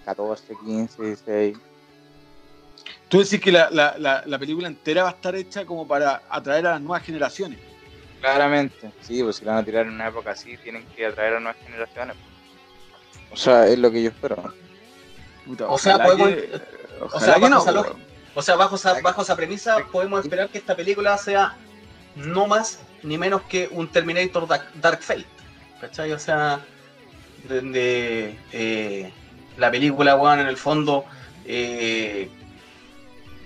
Speaker 4: 14, 15, 16.
Speaker 3: Tú decís que la, la- la- la película entera va a estar hecha como para atraer a las nuevas generaciones.
Speaker 4: Claramente, sí, pues si la van a tirar en una época así, tienen que atraer a nuevas generaciones. O sea, es lo que yo espero.
Speaker 3: Puta,
Speaker 2: O sea,
Speaker 3: ojalá
Speaker 2: podemos-
Speaker 3: que-
Speaker 2: o
Speaker 3: ojalá
Speaker 2: sea,
Speaker 3: que
Speaker 2: bajo
Speaker 3: no,
Speaker 2: O sea, bajo esa, bajo esa premisa podemos esperar que esta película sea no más ni menos que un Terminator Dark, Dark Fate. ¿Cachai? O sea, donde eh, la película, weón, en el fondo eh,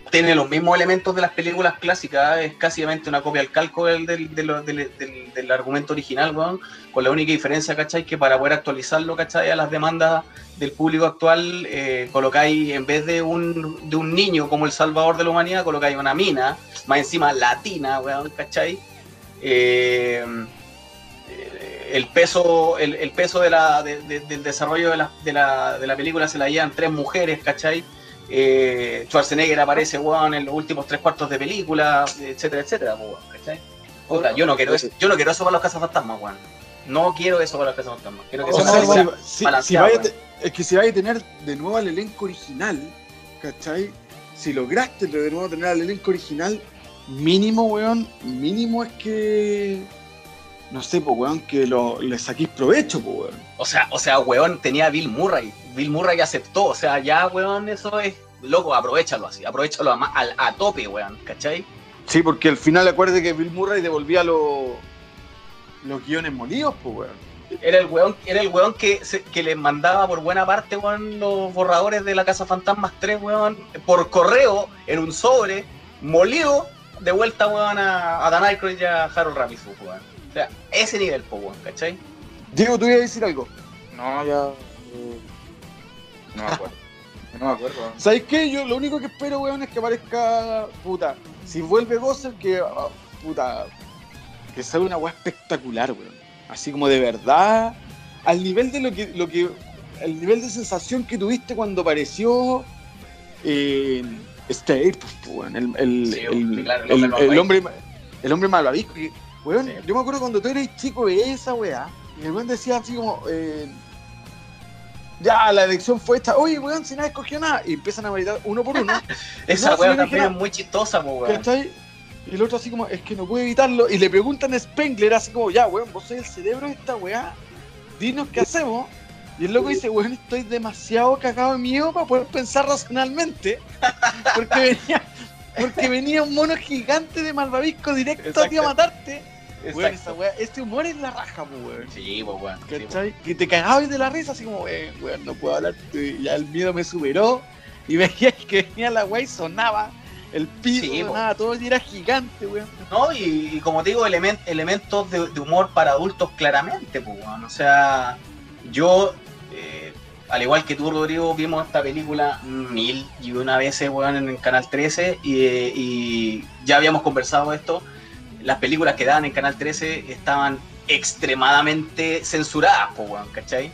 Speaker 2: tiene los mismos elementos de las películas clásicas, es casi una copia al calco del, del, del- del- argumento original, weón, con la única diferencia, ¿cachai? Que para poder actualizarlo, ¿cachai? A las demandas del público actual, eh, colocáis, en vez de un, de un niño como el salvador de la humanidad, colocáis una mina, más encima latina, weón, ¿cachai? Eh, el peso, el, el peso del desarrollo de la, de, la, de la película se la llevan tres mujeres, ¿cachai? Eh, Schwarzenegger aparece, weón, en los últimos tres cuartos de película, etcétera, etcétera, weón, ¿cachai? Puta, yo no quiero eso, yo no quiero eso para los cazafantasmas, weón. No quiero eso para los cazafantasmas. Quiero que
Speaker 3: O
Speaker 2: sea
Speaker 3: sea, si, si- vaya
Speaker 2: weón.
Speaker 3: es que si vaya a tener de nuevo al elenco original, ¿cachai? Si lograste de nuevo tener al elenco original, mínimo, weón, mínimo es que. No sé, pues, weón, que lo, le saquéis provecho, pues, weón.
Speaker 2: O sea, o sea, weón, tenía a Bill Murray. Bill Murray aceptó. O sea, ya, weón, eso es. Loco, aprovechalo así. Aprovechalo a, ma- al- a tope, weón. ¿Cachai?
Speaker 3: Sí, porque al final acuerde que Bill Murray devolvía los los guiones molidos, pues, weón.
Speaker 2: Era el weón, era el weón que, se- que les mandaba por buena parte, weón, los borradores de la Casa Fantasmas 3, weón, por correo, en un sobre, molido, de vuelta, weón, a, a Dan Aykroyd y a Harold Ramis, weón. O sea, ese nivel, po, weón, ¿cachai?
Speaker 3: Diego, tú ibas a decir algo.
Speaker 4: No, ya. eh, no me acuerdo. No me acuerdo.
Speaker 3: ¿Sabes qué? Yo lo único que espero, weón, es que aparezca. Puta. Si vuelve Gozer, que. ah, Puta. Que sea una weá espectacular, weón. Así como de verdad. Al nivel de lo que. Lo que el nivel de sensación que tuviste cuando apareció. Eh, Stay, pues, weón. El, el,
Speaker 2: Sí,
Speaker 3: el-
Speaker 2: claro, el
Speaker 3: el-
Speaker 2: hombre
Speaker 3: el hombre. El hombre malvavisco. Weón,
Speaker 2: Sí.
Speaker 3: yo me acuerdo cuando tú eres chico, veías esa weá. Y el weón decía así como. eh, ya, la elección fue esta. Oye, weón, si nadie escogió nada. Y empiezan a meditar uno por uno.
Speaker 2: Esa
Speaker 3: si
Speaker 2: weón también es muy chistosa, weón.
Speaker 3: Y el otro así como, es que no puede evitarlo. Y le preguntan a Spengler así como, ya, weón, vos sois el cerebro de esta weá. Dinos qué hacemos. Y el loco dice, weón, estoy demasiado cagado de miedo para poder pensar racionalmente. Porque venía, porque venía un mono gigante de malvavisco directo a ti a matarte. Weón,
Speaker 2: Exacto.
Speaker 3: esa weá, este humor es la raja, weón.
Speaker 2: Sí, pues, weón. sí.
Speaker 3: ¿Cachai? Que te cagabas de la risa, así como, weón, weón, no puedo hablar. y Ya el miedo me superó. Y veías que venía la weá y sonaba. El piso
Speaker 2: Sí,
Speaker 3: sonaba todo era gigante, weón.
Speaker 2: No, y, y como te digo, elemen- elementos de, de humor para adultos claramente, pues, weón. O sea, yo, eh, al igual que tú, Rodrigo, vimos esta película mil y una veces, weón, en el Canal 13 y, eh, y ya habíamos conversado esto. Las películas que daban en Canal 13 estaban extremadamente censuradas, pues, weón, ¿cachai?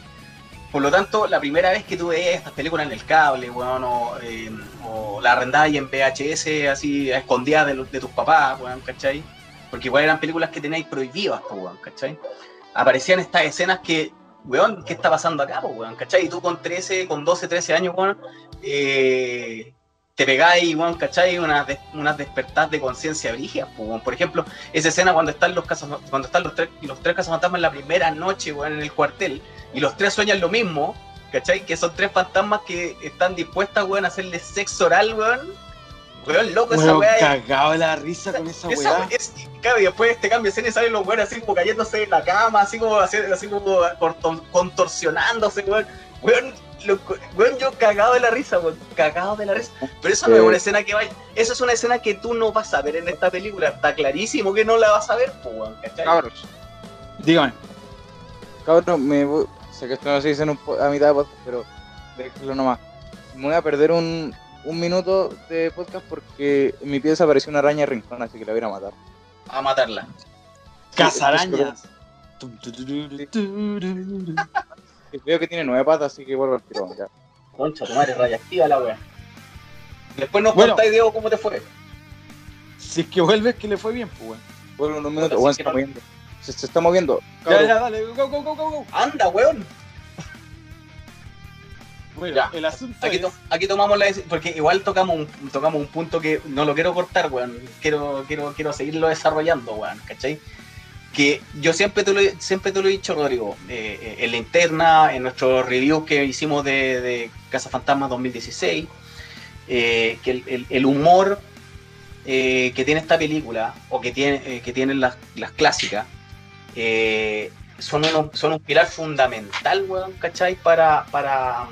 Speaker 2: Por lo tanto, la primera vez que veías estas películas en el cable, weón, o, eh, o la arrendabas en VHS, así, escondidas de, tus papás, weón, ¿cachai? Porque igual eran películas que teníais prohibidas, pues, weón, ¿cachai? Aparecían estas escenas que, weón, ¿qué está pasando acá, pues, weón, ¿cachai? Y tú con 13, con 12, 13 años, weón, eh, te pegáis, weón, ¿cachai? Unas, des- unas despertadas de conciencia brígidas, pues. Por ejemplo, esa escena cuando están los casas, cuando están los tres, los tres cazafantasmas en la primera noche, weón, en el cuartel, y los tres sueñan lo mismo, ¿cachai? Que son tres fantasmas que están dispuestas, weón, a hacerle sexo oral, weón. Weón, loco, esa
Speaker 3: Weón,
Speaker 2: weá es-
Speaker 3: cagado de la risa con esa
Speaker 2: esa
Speaker 3: weá.
Speaker 2: es, claro, y después este cambio de escena y salen los weones así como cayéndose en la cama, así como, así, así como corton- contorsionándose, weón. Weón, lo- weón, yo cagado de la risa, weón, cagado de la risa. Pero eso no es una escena que vaya, eso es una escena que tú no vas a ver en esta película, está clarísimo que no la vas a ver, pues.
Speaker 4: Cabros,
Speaker 3: Dígame.
Speaker 4: cabros, me voy. Sé que esto no se dice en un a mitad de podcast, pero déjalo nomás. Me voy a perder un, un minuto de podcast porque en mi pieza apareció una araña rincón, así que la voy a ir a matar.
Speaker 2: A matarla.
Speaker 3: Casarañas.
Speaker 4: Y Veo que tiene nueve patas, así que vuelvo al tirón. Ya.
Speaker 2: Concha, tu madre radiactiva la weón. Después nos
Speaker 3: Bueno.
Speaker 2: contáis, Diego, cómo te fue.
Speaker 3: Si es que vuelves, que le fue bien, pues, weón.
Speaker 4: Vuelvo en un minuto.
Speaker 2: Puta,
Speaker 4: Bueno,
Speaker 2: sí
Speaker 4: se está moviendo. Se, se está moviendo.
Speaker 3: Ya, ya, dale, go, go, go.
Speaker 2: Anda, weón.
Speaker 3: Bueno,
Speaker 2: Ya.
Speaker 3: el asunto
Speaker 2: Aquí,
Speaker 3: es...
Speaker 2: to- aquí tomamos la deci- porque igual tocamos un, tocamos un punto que no lo quiero cortar, weón. Quiero, quiero, quiero seguirlo desarrollando, weón, ¿cachai? Que yo siempre te lo, siempre te lo he dicho, Rodrigo, eh, eh, en la interna, en nuestro review que hicimos de, Casa Fantasma 2016, eh, que el, el- humor eh, que tiene esta película, o que, tiene, que tienen las, las clásicas, son, son un pilar fundamental, weón, ¿cachai? Para, para,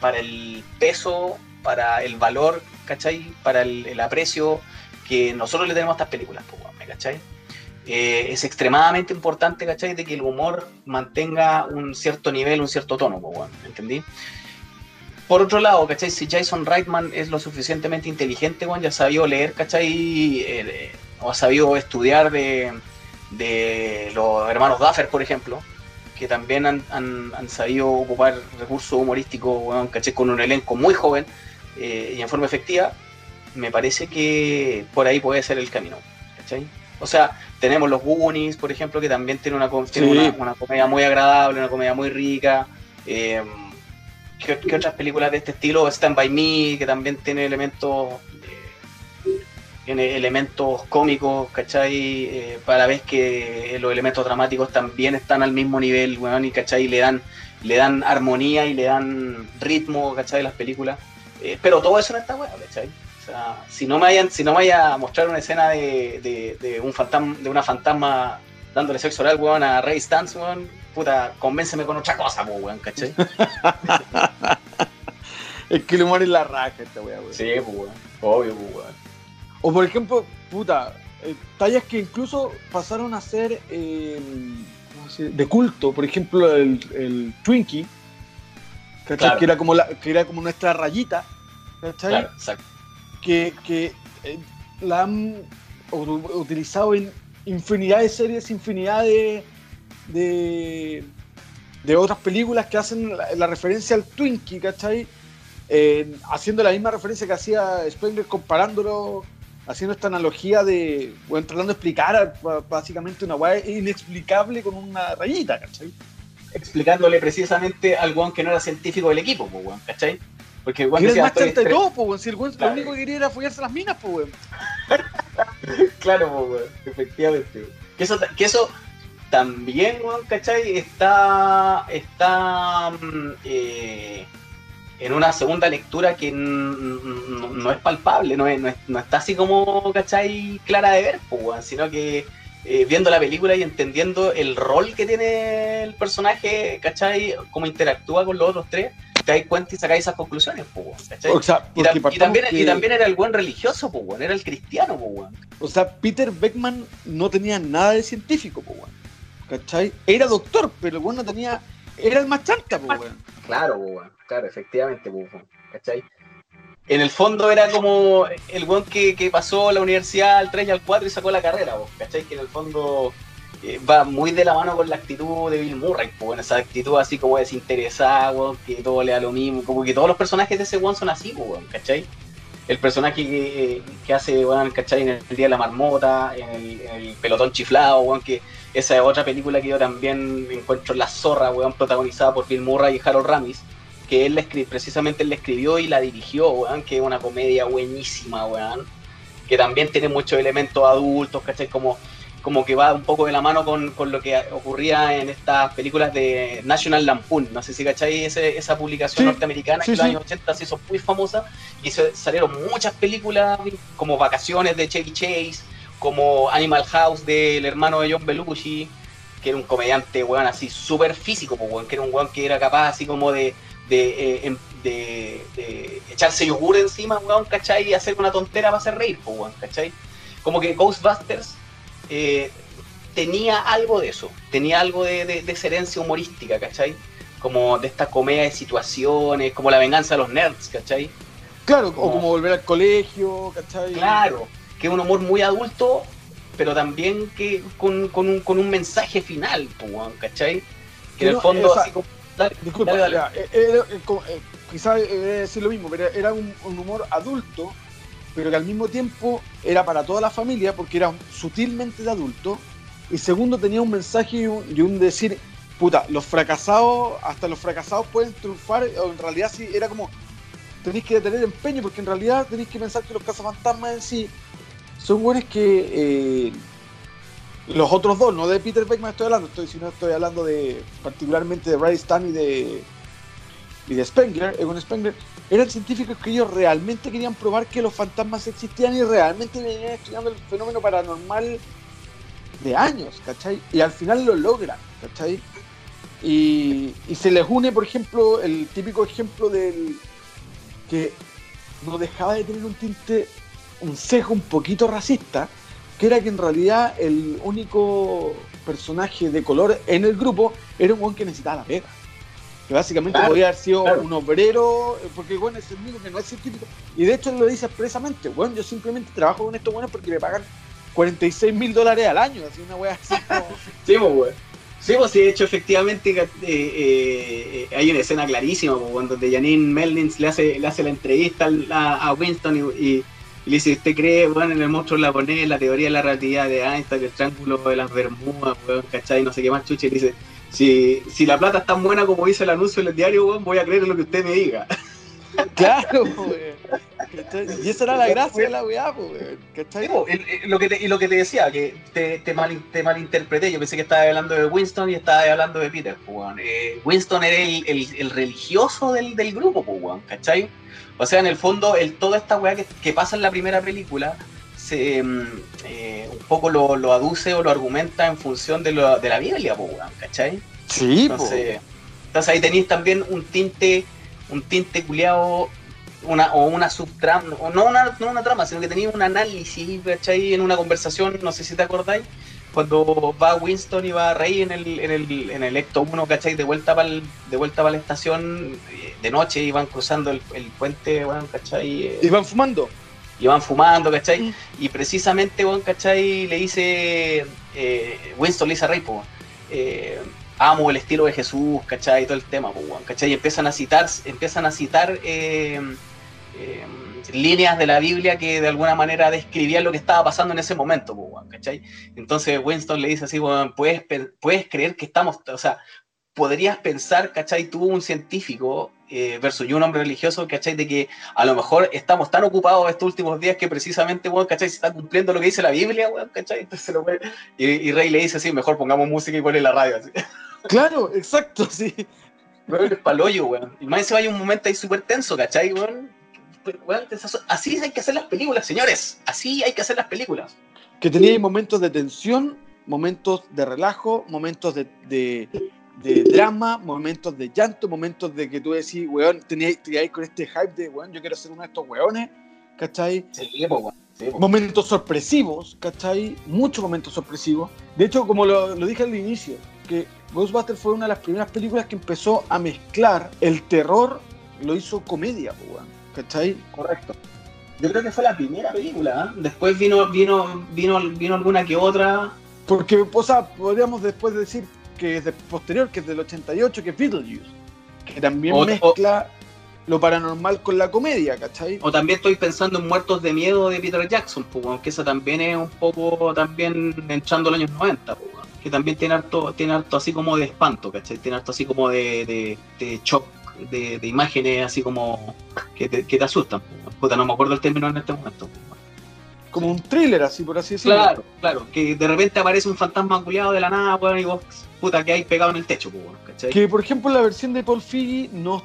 Speaker 2: para el peso, para el valor, ¿cachai? Para el, el aprecio que nosotros le tenemos a estas películas, pues, weón, ¿me cachai? Eh, es extremadamente importante, ¿cachai? De que el humor mantenga un cierto nivel, un cierto tono, weón, ¿entendí? Por otro lado, ¿cachai? Si Jason Reitman es lo suficientemente inteligente, weón, ya ha sabido leer, ¿cachai? Eh, o ha sabido estudiar de, de los hermanos Duffer, por ejemplo, que también han, han- han sabido ocupar recursos humorísticos, weón, ¿cachai? Con un elenco muy joven eh, y en forma efectiva, me parece que por ahí puede ser el camino, ¿cachai? O sea, tenemos los Goonies, por ejemplo, que también tiene una, com- tiene
Speaker 3: Sí.
Speaker 2: una, una comedia muy agradable, una comedia muy rica. eh, ¿qué, qué otras películas de este estilo? Stand By Me, que también tiene elementos... eh, tiene elementos cómicos, ¿cachai? Eh, para vez que los elementos dramáticos también están al mismo nivel, weón, y ¿cachai? Le dan, le dan armonía y le dan ritmo, ¿cachai? Las películas. Eh, pero todo eso no está bueno, ¿cachai? Sea, si no me vayan, si no me vaya a mostrar una escena de, de, de un fantasma, de una fantasma dándole sexo oral, weón, a Ray Stantz, weón, puta, convénceme con otra cosa, po, weón, ¿cachai?
Speaker 3: Es que el humor es la raja esta weá, weón.
Speaker 2: Sí, pues, weón, obvio, pues, weón.
Speaker 3: O por ejemplo, puta, eh, tallas que incluso pasaron a ser eh, ¿cómo se dice? de culto. Por ejemplo, el, el Twinkie, ¿cachai?
Speaker 2: Claro.
Speaker 3: Que, era como la, que era como nuestra rayita, ¿cachai?
Speaker 2: Claro, exacto.
Speaker 3: Que, que eh, la han utilizado en infinidad de series, infinidad de, de, otras películas que hacen la, referencia al Twinkie, ¿cachai? Haciendo la misma referencia que hacía Spengler comparándolo, haciendo esta analogía de, bueno, tratando de explicar básicamente una inexplicable con una rayita, ¿cachai?
Speaker 2: explicándole precisamente al weón que no era científico del equipo, pues, weón, ¿cachai? Porque
Speaker 3: Que era el máster
Speaker 2: estoy
Speaker 3: de todo, pues, weón. Si el weón
Speaker 2: Claro.
Speaker 3: lo único que quería era follarse las minas, pues, weón.
Speaker 2: Claro, pues, weón, efectivamente. Que eso, que eso también, weón, ¿cachai? Está, está mm, eh, en una segunda lectura que no es palpable, no, es, no, está así como, ¿cachai? Clara de ver, pues, weón, sino que eh, viendo la película y entendiendo el rol que tiene el personaje, ¿cachai? Cómo interactúa con los otros tres, te das cuenta y sacáis esas conclusiones, pues. O sea, y, también, y, también, era el buen religioso, pues, era el cristiano, pues,
Speaker 3: O sea, Peter Beckman no tenía nada de científico, pues, ¿cachai? Era doctor, pero el buen no tenía... Era el más chanta, pues,
Speaker 2: Claro, pues, claro, efectivamente, pues, ¿cachai? en el fondo era como el weón que, que, pasó la universidad al 3 y al 4 y sacó la carrera, vos, ¿cachai? Que en el fondo eh, va muy de la mano con la actitud de Bill Murray, pues, esa actitud así como desinteresada, weón, que todo le da lo mismo, como que todos los personajes de ese weón son así, weón, ¿cachai? El personaje que, hace, weón, ¿cachai? En el Día de la Marmota, en el, Pelotón Chiflado, weón, que esa es otra película que yo también encuentro La Zorra, weón, protagonizada por Bill Murray y Harold Ramis que él precisamente la escribió y la dirigió, weón, que es una comedia buenísima, weón, que también tiene muchos elementos adultos, ¿cachai? Como, como que va un poco de la mano con, lo que ocurría en estas películas de National Lampoon, no sé si cachai esa publicación norteamericana que en los años 80 se hizo muy famosa y se, salieron muchas películas como Vacaciones de Chevy Chase, como Animal House del hermano de John Belushi, que era un comediante, weón, así súper físico, weón, que era un weón que era capaz así como de de, eh, de, echarse yogur encima, weón, ¿cachai? Y hacer una tontera para hacer reír, weón, ¿cachai? Como que Ghostbusters eh, tenía algo de eso, tenía algo de, de, herencia humorística, ¿cachai? Como de esta comedia de situaciones, como la venganza de los nerds, ¿cachai?
Speaker 3: Claro, o como volver al colegio, ¿cachai?
Speaker 2: Claro, que es un humor muy adulto, pero también que con, con, un, con un mensaje final, ¿cachai? Que en el fondo, así como
Speaker 3: Disculpa, dale, eh, eh, eh, quizás decir lo mismo, pero era un, humor adulto, pero que al mismo tiempo era para toda la familia porque era sutilmente de adulto. Y segundo, tenía un mensaje y un, decir, puta, los fracasados, hasta los fracasados pueden triunfar, o en realidad sí, era como, tenéis que tener empeño, porque en realidad tenéis que pensar que los cazafantasmas en sí son buenos que los otros dos, no de Peter Beckman estoy hablando, estoy, sino estoy hablando de particularmente de Ray Stan de, y de Spengler, Egon Spengler, eran científicos que ellos realmente querían probar que los fantasmas existían y realmente venían estudiando el fenómeno paranormal de años, ¿cachai? Y al final lo logran, ¿cachai? Y, se les une, por ejemplo, el típico ejemplo del que no dejaba de tener un tinte, un sesgo un poquito racista, que era que en realidad el único personaje de color en el grupo era un que necesitaba la pega. Que básicamente podía haber sido un obrero, porque bueno, es el único que no es científico. Y de hecho él lo dice expresamente, bueno, yo simplemente trabajo con estos buenos porque me pagan 46 mil dólares al año, así una wea así
Speaker 2: sí, pues, Sí, pues de hecho, efectivamente eh, eh, hay una escena clarísima, pues, donde Janine Meldins le hace, le hace la entrevista a, Winston y y le dice, ¿usted cree, bueno, en el monstruo la pone la teoría de la relatividad de Einstein, el triángulo de las Bermudas, weón, ¿cachai? No sé qué más chuche. Y dice, si, si la plata es tan buena como dice el anuncio en el diario, weón, voy a creer en lo que usted me diga.
Speaker 3: Claro, weón. Y esa era la gracia de la weá, weón. ¿cachai?
Speaker 2: lo que te, y lo que te decía, que te, te, mal, te malinterpreté, yo pensé que estaba hablando de Winston y estaba hablando de Peter, weón. Eh, Winston era el, el, el religioso del, del grupo, weón, ¿cachai? O sea, en el fondo, el, toda esta weá que, pasa en la primera película, se, mm, eh, un poco lo, aduce o lo argumenta en función de, lo, de la Biblia, po, ¿cachai?
Speaker 3: Sí,
Speaker 2: entonces, entonces ahí tenéis también un tinte, un tinte culiado, una, o una subtrama, o no una, no una trama, sino que tenéis un análisis, ¿cachai? En una conversación, no sé si te acordáis, cuando va Winston y va Rey en el, en el, en el Ecto 1, ¿cachai? De vuelta para de vuelta para la estación eh, de noche y van cruzando el, puente, bueno, ¿cachai?
Speaker 3: Y van fumando.
Speaker 2: Y van fumando, ¿cachai? Y precisamente, bueno, ¿cachai? Le dice, eh, Winston le dice a Rey, amo el estilo de Jesús, ¿cachai? Y todo el tema, ¿cachai? Y empiezan a citar, empiezan a citar líneas de la Biblia que de alguna manera describían lo que estaba pasando en ese momento, ¿cachai? Entonces Winston le dice así, ¿puedes, puedes creer que estamos, o sea, podrías pensar, ¿cachai? Tú, un científico, eh, versus yo, un hombre religioso, ¿cachai? De que a lo mejor estamos tan ocupados estos últimos días que precisamente, weón, ¿cachai? Se está cumpliendo lo que dice la Biblia, weón, ¿cachai? Entonces, lo, y, y, Rey le dice así, mejor pongamos música y pone la radio, así.
Speaker 3: Claro, exacto, sí.
Speaker 2: Es paloyo, weón. Y más se vaya un momento ahí súper tenso, ¿cachai, weón? Así hay que hacer las películas, señores. Así hay que hacer las películas.
Speaker 3: Que tenía momentos de tensión, momentos de relajo, momentos de, de, de, drama, momentos de llanto, momentos de que tú decís, weón, teníais con este hype de, weón, yo quiero ser uno de estos weones, ¿cachai?
Speaker 2: Sí, weón. Sí,
Speaker 3: momentos sorpresivos, ¿cachai? Muchos momentos sorpresivos. De hecho, como lo, lo dije al inicio, que Ghostbusters fue una de las primeras películas que empezó a mezclar el terror, lo hizo comedia, weón, ¿cachai?
Speaker 2: Correcto. Yo creo que fue la primera película, ¿eh? Después vino, vino, vino, vino alguna que otra.
Speaker 3: Porque, o sea, podríamos después decir que es de posterior, que es del 88, que es Beetlejuice, que también
Speaker 2: O-
Speaker 3: mezcla lo paranormal con la comedia, ¿cachai?
Speaker 2: O también estoy pensando en Muertos de Miedo de Peter Jackson, pues, aunque esa también es un poco también entrando los años 90, pues, que también tiene harto, tiene harto así como de espanto, ¿cachai? Tiene harto así como de, de, de shock, de, de imágenes así como que te, que te asustan. pues. Puta, no me acuerdo el término en este momento. Pues.
Speaker 3: Como un thriller, así por así decirlo.
Speaker 2: Claro, claro, que de repente aparece un fantasma culiado de la nada, weón, y vos, puta, que hay pegado en el techo, pues, weón, ¿cachai?
Speaker 3: Que por ejemplo la versión de Paul Figgy no,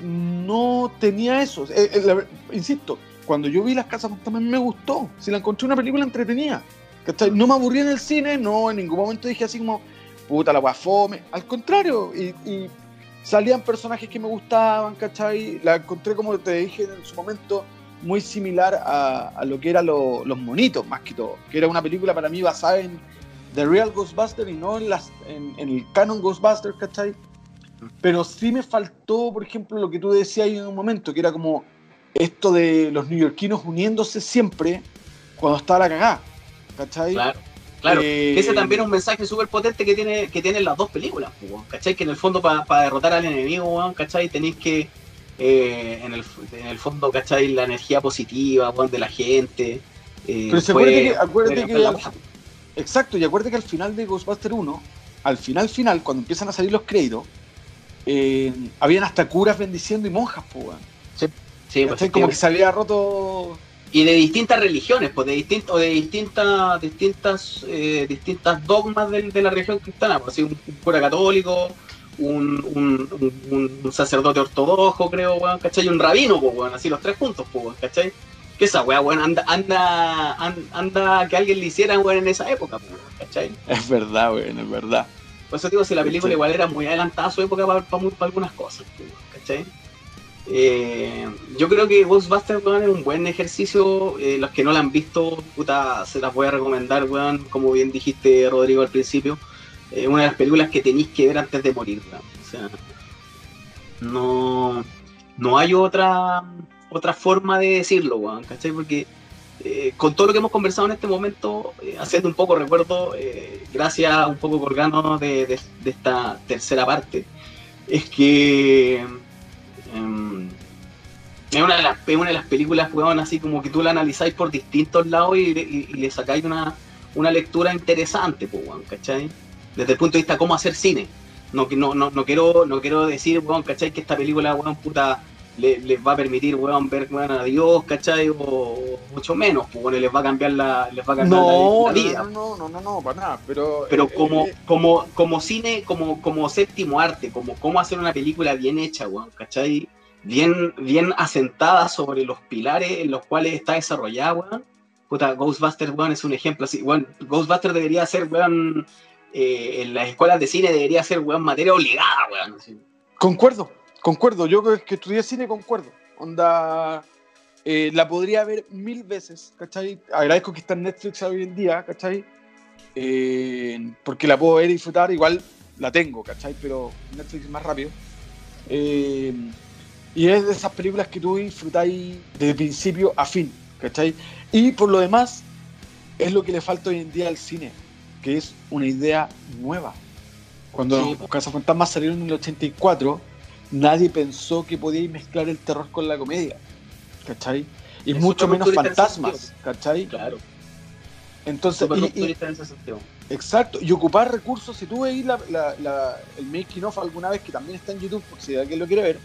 Speaker 3: no tenía eso. Eh, eh, la- insisto, cuando yo vi Las Casas Fantasmas me gustó. Si la encontré una película entretenida. ¿cachai? No me aburrí en el cine, no en ningún momento dije así como, puta la guafome. Al contrario, y, y salían personajes que me gustaban, ¿cachai? La encontré, como te dije en su momento, muy similar a, a lo que eran lo- los monitos, más que todo. Que era una película para mí basada en The Real Ghostbusters y no en, las, en, en el canon Ghostbusters, ¿cachai? Pero sí me faltó, por ejemplo, lo que tú decías ahí en un momento, que era como esto de los neoyorquinos uniéndose siempre cuando está la cagada, ¿cachai?
Speaker 2: Claro, claro.
Speaker 3: Eh,
Speaker 2: Ese también es un mensaje súper potente que tiene que tienen las dos películas, ¿cachai? Que en el fondo para derrotar al enemigo, ¿cachai? Tenéis que, eh, en, el, en el fondo, ¿cachai? La energía positiva, de la gente. eh,
Speaker 3: Pero se
Speaker 2: fue-
Speaker 3: acuérdate que, acuérdate
Speaker 2: fue-
Speaker 3: que
Speaker 2: fue la
Speaker 3: al-
Speaker 2: baja.
Speaker 3: exacto, y acuérdate que al final de Ghostbusters 1, al final final, cuando empiezan a salir los créditos, eh, habían hasta curas bendiciendo y monjas, pues.
Speaker 2: Sí, pues,
Speaker 3: como que se había roto
Speaker 2: y de distintas religiones, pues de distintas o de distintas distintas eh, distintas dogmas del- de, la religión cristiana, pues así un, un cura católico, un, un, un- un sacerdote ortodoxo, creo, weón, ¿cachai? Y un rabino, pues, weón, así los tres juntos, pues, weón, ¿cachai? Que esa weá, weón, anda, anda, an- anda, que alguien le hiciera, weón, en esa época, pues, weón, ¿cachai?
Speaker 3: Es verdad, weón, es verdad.
Speaker 2: Por eso digo, si la película igual era muy adelantada a su época para, para, algunas cosas, pues, ¿cachai? Eh, yo creo que Ghostbusters, weón, es un buen ejercicio. eh, los que no la han visto, puta, se las voy a recomendar, weón. Como bien dijiste, Rodrigo, al principio. Eh, una de las películas que tenéis que ver antes de morir, weón. O sea, no, no hay otra, otra forma de decirlo, weón, ¿cachai? Porque eh, con todo lo que hemos conversado en este momento, eh, haciendo un poco recuerdo, eh, gracias un poco Colgano de, de- esta tercera parte, es que em, es, una de las, es una de las películas, weón, así como que tú la analizáis por distintos lados y, y- le sacáis una, una lectura interesante, pues, ¿cachai? Desde el punto de vista de cómo hacer cine. No, no, no, no quiero, no quiero decir, weón, ¿cachai? Que esta película, weón, puta, le- les va a permitir, weón, ver, weón, a Dios, ¿cachai? O, mucho menos, pues, weón, les va a cambiar la, les va a cambiar la-
Speaker 3: No,
Speaker 2: la,
Speaker 3: no,
Speaker 2: vida.
Speaker 3: no, no, no, no, no, para nada. Pero,
Speaker 2: Pero
Speaker 3: eh,
Speaker 2: como,
Speaker 3: eh,
Speaker 2: como, como cine, como, como séptimo arte, como cómo hacer una película bien hecha, weón, ¿cachai? Bien, bien asentada sobre los pilares en los cuales está desarrollada, weón. Puta, Ghostbusters, weón, es un ejemplo así. Weón, Ghostbusters debería ser, weón, eh, en las escuelas de cine debería ser, weón, materia obligada, weón.
Speaker 3: Concuerdo, concuerdo. Yo que, que estudié cine, concuerdo. Onda, eh, la podría ver mil veces, ¿cachai? Agradezco que está en Netflix hoy en día, ¿cachai? Eh, porque la puedo ver y disfrutar, igual la tengo, ¿cachai? Pero Netflix más rápido. Eh, y es de esas películas que tú disfrutáis de principio a fin, ¿cachai? Y por lo demás, es lo que le falta hoy en día al cine, que es una idea nueva. Cuando
Speaker 2: Sí.
Speaker 3: los Cazafantasmas salieron en el 84, nadie pensó que podíais mezclar el terror con la comedia, ¿cachai? Y
Speaker 2: Es
Speaker 3: mucho menos fantasmas, ¿cachai?
Speaker 2: Claro,
Speaker 3: Entonces, y- y. Exacto, y ocupar recursos, si tú veis la, la- la- el making of alguna vez, que también está en YouTube, por si alguien lo quiere ver,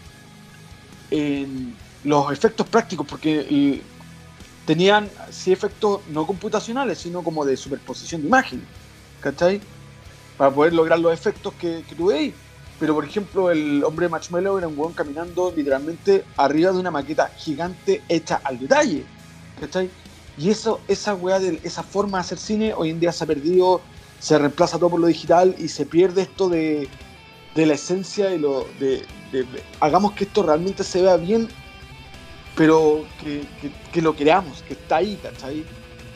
Speaker 3: en los efectos prácticos, porque eh, tenían sí efectos no computacionales, sino como de superposición de imagen, ¿cachai? Para poder lograr los efectos que, que tú veis. Pero por ejemplo, el hombre Marshmallow era un weón caminando literalmente arriba de una maqueta gigante hecha al detalle, ¿cachai? Y eso, esa weá de esa forma de hacer cine hoy en día se ha perdido, se reemplaza todo por lo digital y se pierde esto de, de la esencia de lo de- hagamos que esto realmente se vea bien, pero que, que- que lo creamos, que está ahí, ¿cachai?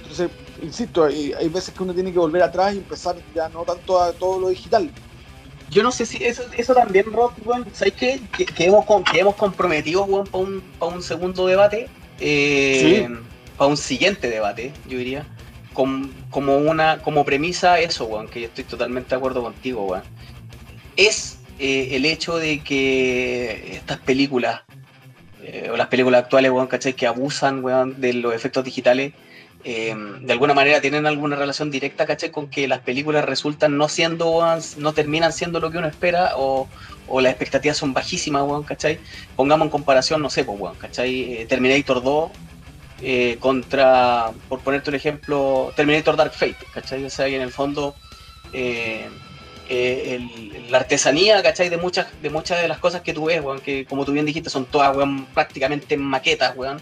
Speaker 3: Entonces, insisto, hay, hay veces que uno tiene que volver atrás y empezar ya no tanto a todo lo digital.
Speaker 2: Yo no sé si eso, eso también, Rob, weón, ¿sabes qué? Que, que hemos, que hemos comprometido, weón, para un, pa' un segundo debate, eh, para un siguiente debate, yo diría, con- como una como premisa eso, weón, que yo estoy totalmente de acuerdo contigo, weón. Es eh, el hecho de que estas películas, eh, o las películas actuales, weón, ¿cachai? Que abusan, weón, de los efectos digitales, eh, de alguna manera tienen alguna relación directa, ¿cachai? Con que las películas resultan no siendo, no terminan siendo lo que uno espera o, las expectativas son bajísimas, weón, ¿cachai? Pongamos en comparación, no sé, pues, weón, ¿cachai? Eh, Terminator 2 eh, contra, por ponerte un ejemplo, Terminator Dark Fate, ¿cachai? O sea, que en el fondo eh, la artesanía, ¿cachai? De muchas, de muchas de las cosas que tú ves, weón, que como tú bien dijiste, son todas, weón, prácticamente maquetas, weón.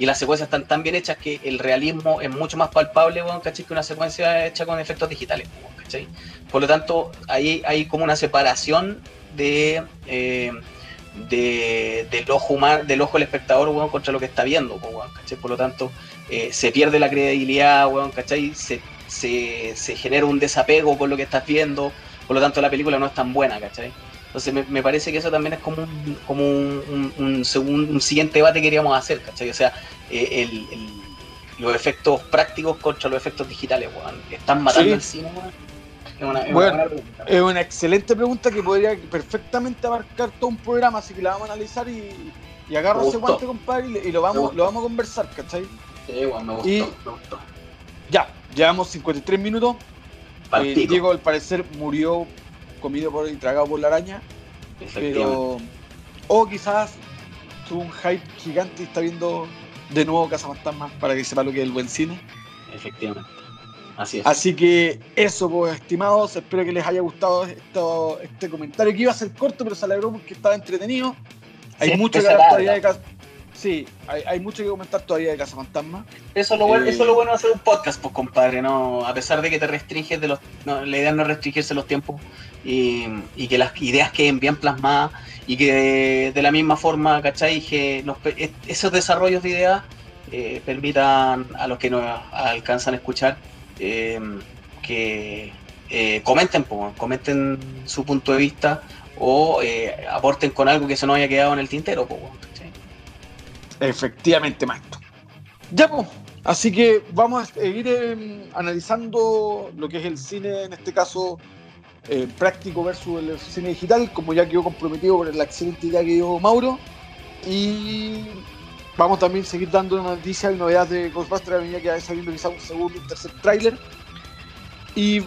Speaker 2: Y las secuencias están tan bien hechas que el realismo es mucho más palpable, weón, ¿cachai? Que una secuencia hecha con efectos digitales, weón, ¿cachai? Por lo tanto, ahí hay como una separación de, eh, de- del ojo humano, del ojo del espectador, weón, contra lo que está viendo, ¿cachai? Por lo tanto, eh, se pierde la credibilidad, ¿cachai? Se, se, se genera un desapego con lo que estás viendo, por lo tanto la película no es tan buena, ¿cachai? Entonces me, me parece que eso también es como un, como un, un, un un siguiente debate que queríamos hacer, ¿cachai? O sea, eh, el- el- los efectos prácticos contra los efectos digitales, weón. ¿Están matando
Speaker 3: Sí.
Speaker 2: el cine, weón? Es una, es una
Speaker 3: Bueno,
Speaker 2: buena pregunta.
Speaker 3: Es una excelente pregunta que podría perfectamente abarcar todo un programa, así que la vamos a analizar y, y agarro ese guante, compadre, y, lo vamos, lo vamos a conversar, ¿cachai?
Speaker 2: Sí, weón, me gustó,
Speaker 3: y-
Speaker 2: me gustó.
Speaker 3: Ya, llevamos 53 minutos. Eh, Diego, al parecer, murió comido por y tragado por la araña, pero. O quizás tuvo un hype gigante y está viendo de nuevo Casa Fantasma para que sepa lo que es el buen cine.
Speaker 2: Efectivamente. Así es.
Speaker 3: Así que eso, pues, estimados, espero que les haya gustado esto, este comentario que iba a ser corto, pero se alegró porque estaba entretenido. Hay mucho que hablar todavía de Casa Sí, hay, hay mucho que comentar todavía de Casa Fantasma.
Speaker 2: Eso es lo bueno,
Speaker 3: Eh,
Speaker 2: eso es lo bueno de hacer un podcast, pues compadre, no, a pesar de que te restringes de los, no, la idea no es restringirse los tiempos y, que las ideas queden bien plasmadas y que de, la misma forma, ¿cachai? Que esos desarrollos de ideas eh, permitan a los que nos alcanzan a escuchar eh, que eh, comenten, pues, comenten su punto de vista o aporten con algo que se nos haya quedado en el tintero, pues.
Speaker 3: Efectivamente, maestro. Ya, pues. Así que vamos a seguir eh, analizando lo que es el cine, en este caso eh, práctico versus el cine digital, como ya quedó comprometido por la excelente idea que dio Mauro. Y vamos también a seguir dando noticias y novedades de Ghostbusters a medida que vaya saliendo quizás un segundo y tercer tráiler. Y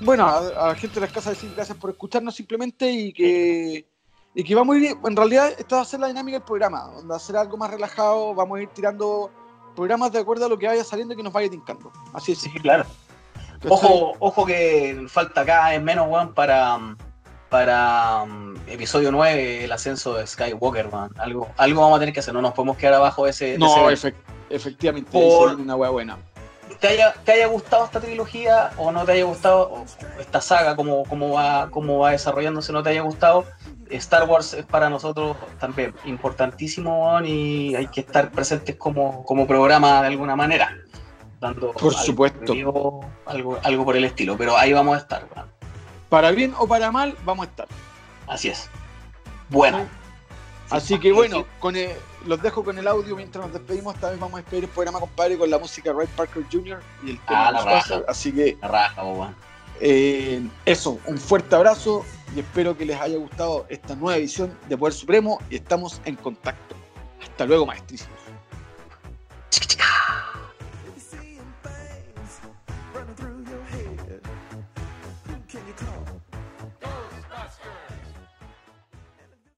Speaker 3: bueno, a, a la gente de las casas decir gracias por escucharnos simplemente y que, y que vamos a ir, en realidad esta va a ser la dinámica del programa, donde va a ser algo más relajado, vamos a ir tirando programas de acuerdo a lo que vaya saliendo y que nos vaya tincando. Así es.
Speaker 2: Sí, claro. Ojo, ojo que falta cada vez menos, weón, para, para um, episodio 9, el ascenso de Skywalker, man. Algo, algo vamos a tener que hacer, no nos podemos quedar abajo de ese. de ese
Speaker 3: No, efectivamente,
Speaker 2: Por-
Speaker 3: una hueá buena.
Speaker 2: te haya, te haya gustado esta trilogía o no te haya gustado esta saga, cómo, cómo, va, cómo va desarrollándose, no te haya gustado, Star Wars es para nosotros también importantísimo y hay que estar presentes como, como programa de alguna manera. Dando
Speaker 3: Por
Speaker 2: algo
Speaker 3: supuesto.
Speaker 2: Algo, algo por el estilo, pero ahí vamos a estar.
Speaker 3: Para bien o para mal, vamos a estar.
Speaker 2: Así es. Bueno.
Speaker 3: Así que bueno, con el- los dejo con el audio mientras nos despedimos. Esta vez vamos a despedir el programa, compadre, con la música de Ray Parker Jr. y el tema
Speaker 2: Ah, la raja.
Speaker 3: Así que
Speaker 2: La raja, weón.
Speaker 3: eh, eso, un fuerte abrazo y espero que les haya gustado esta nueva edición de Poder Supremo y estamos en contacto. Hasta luego, maestrísimos.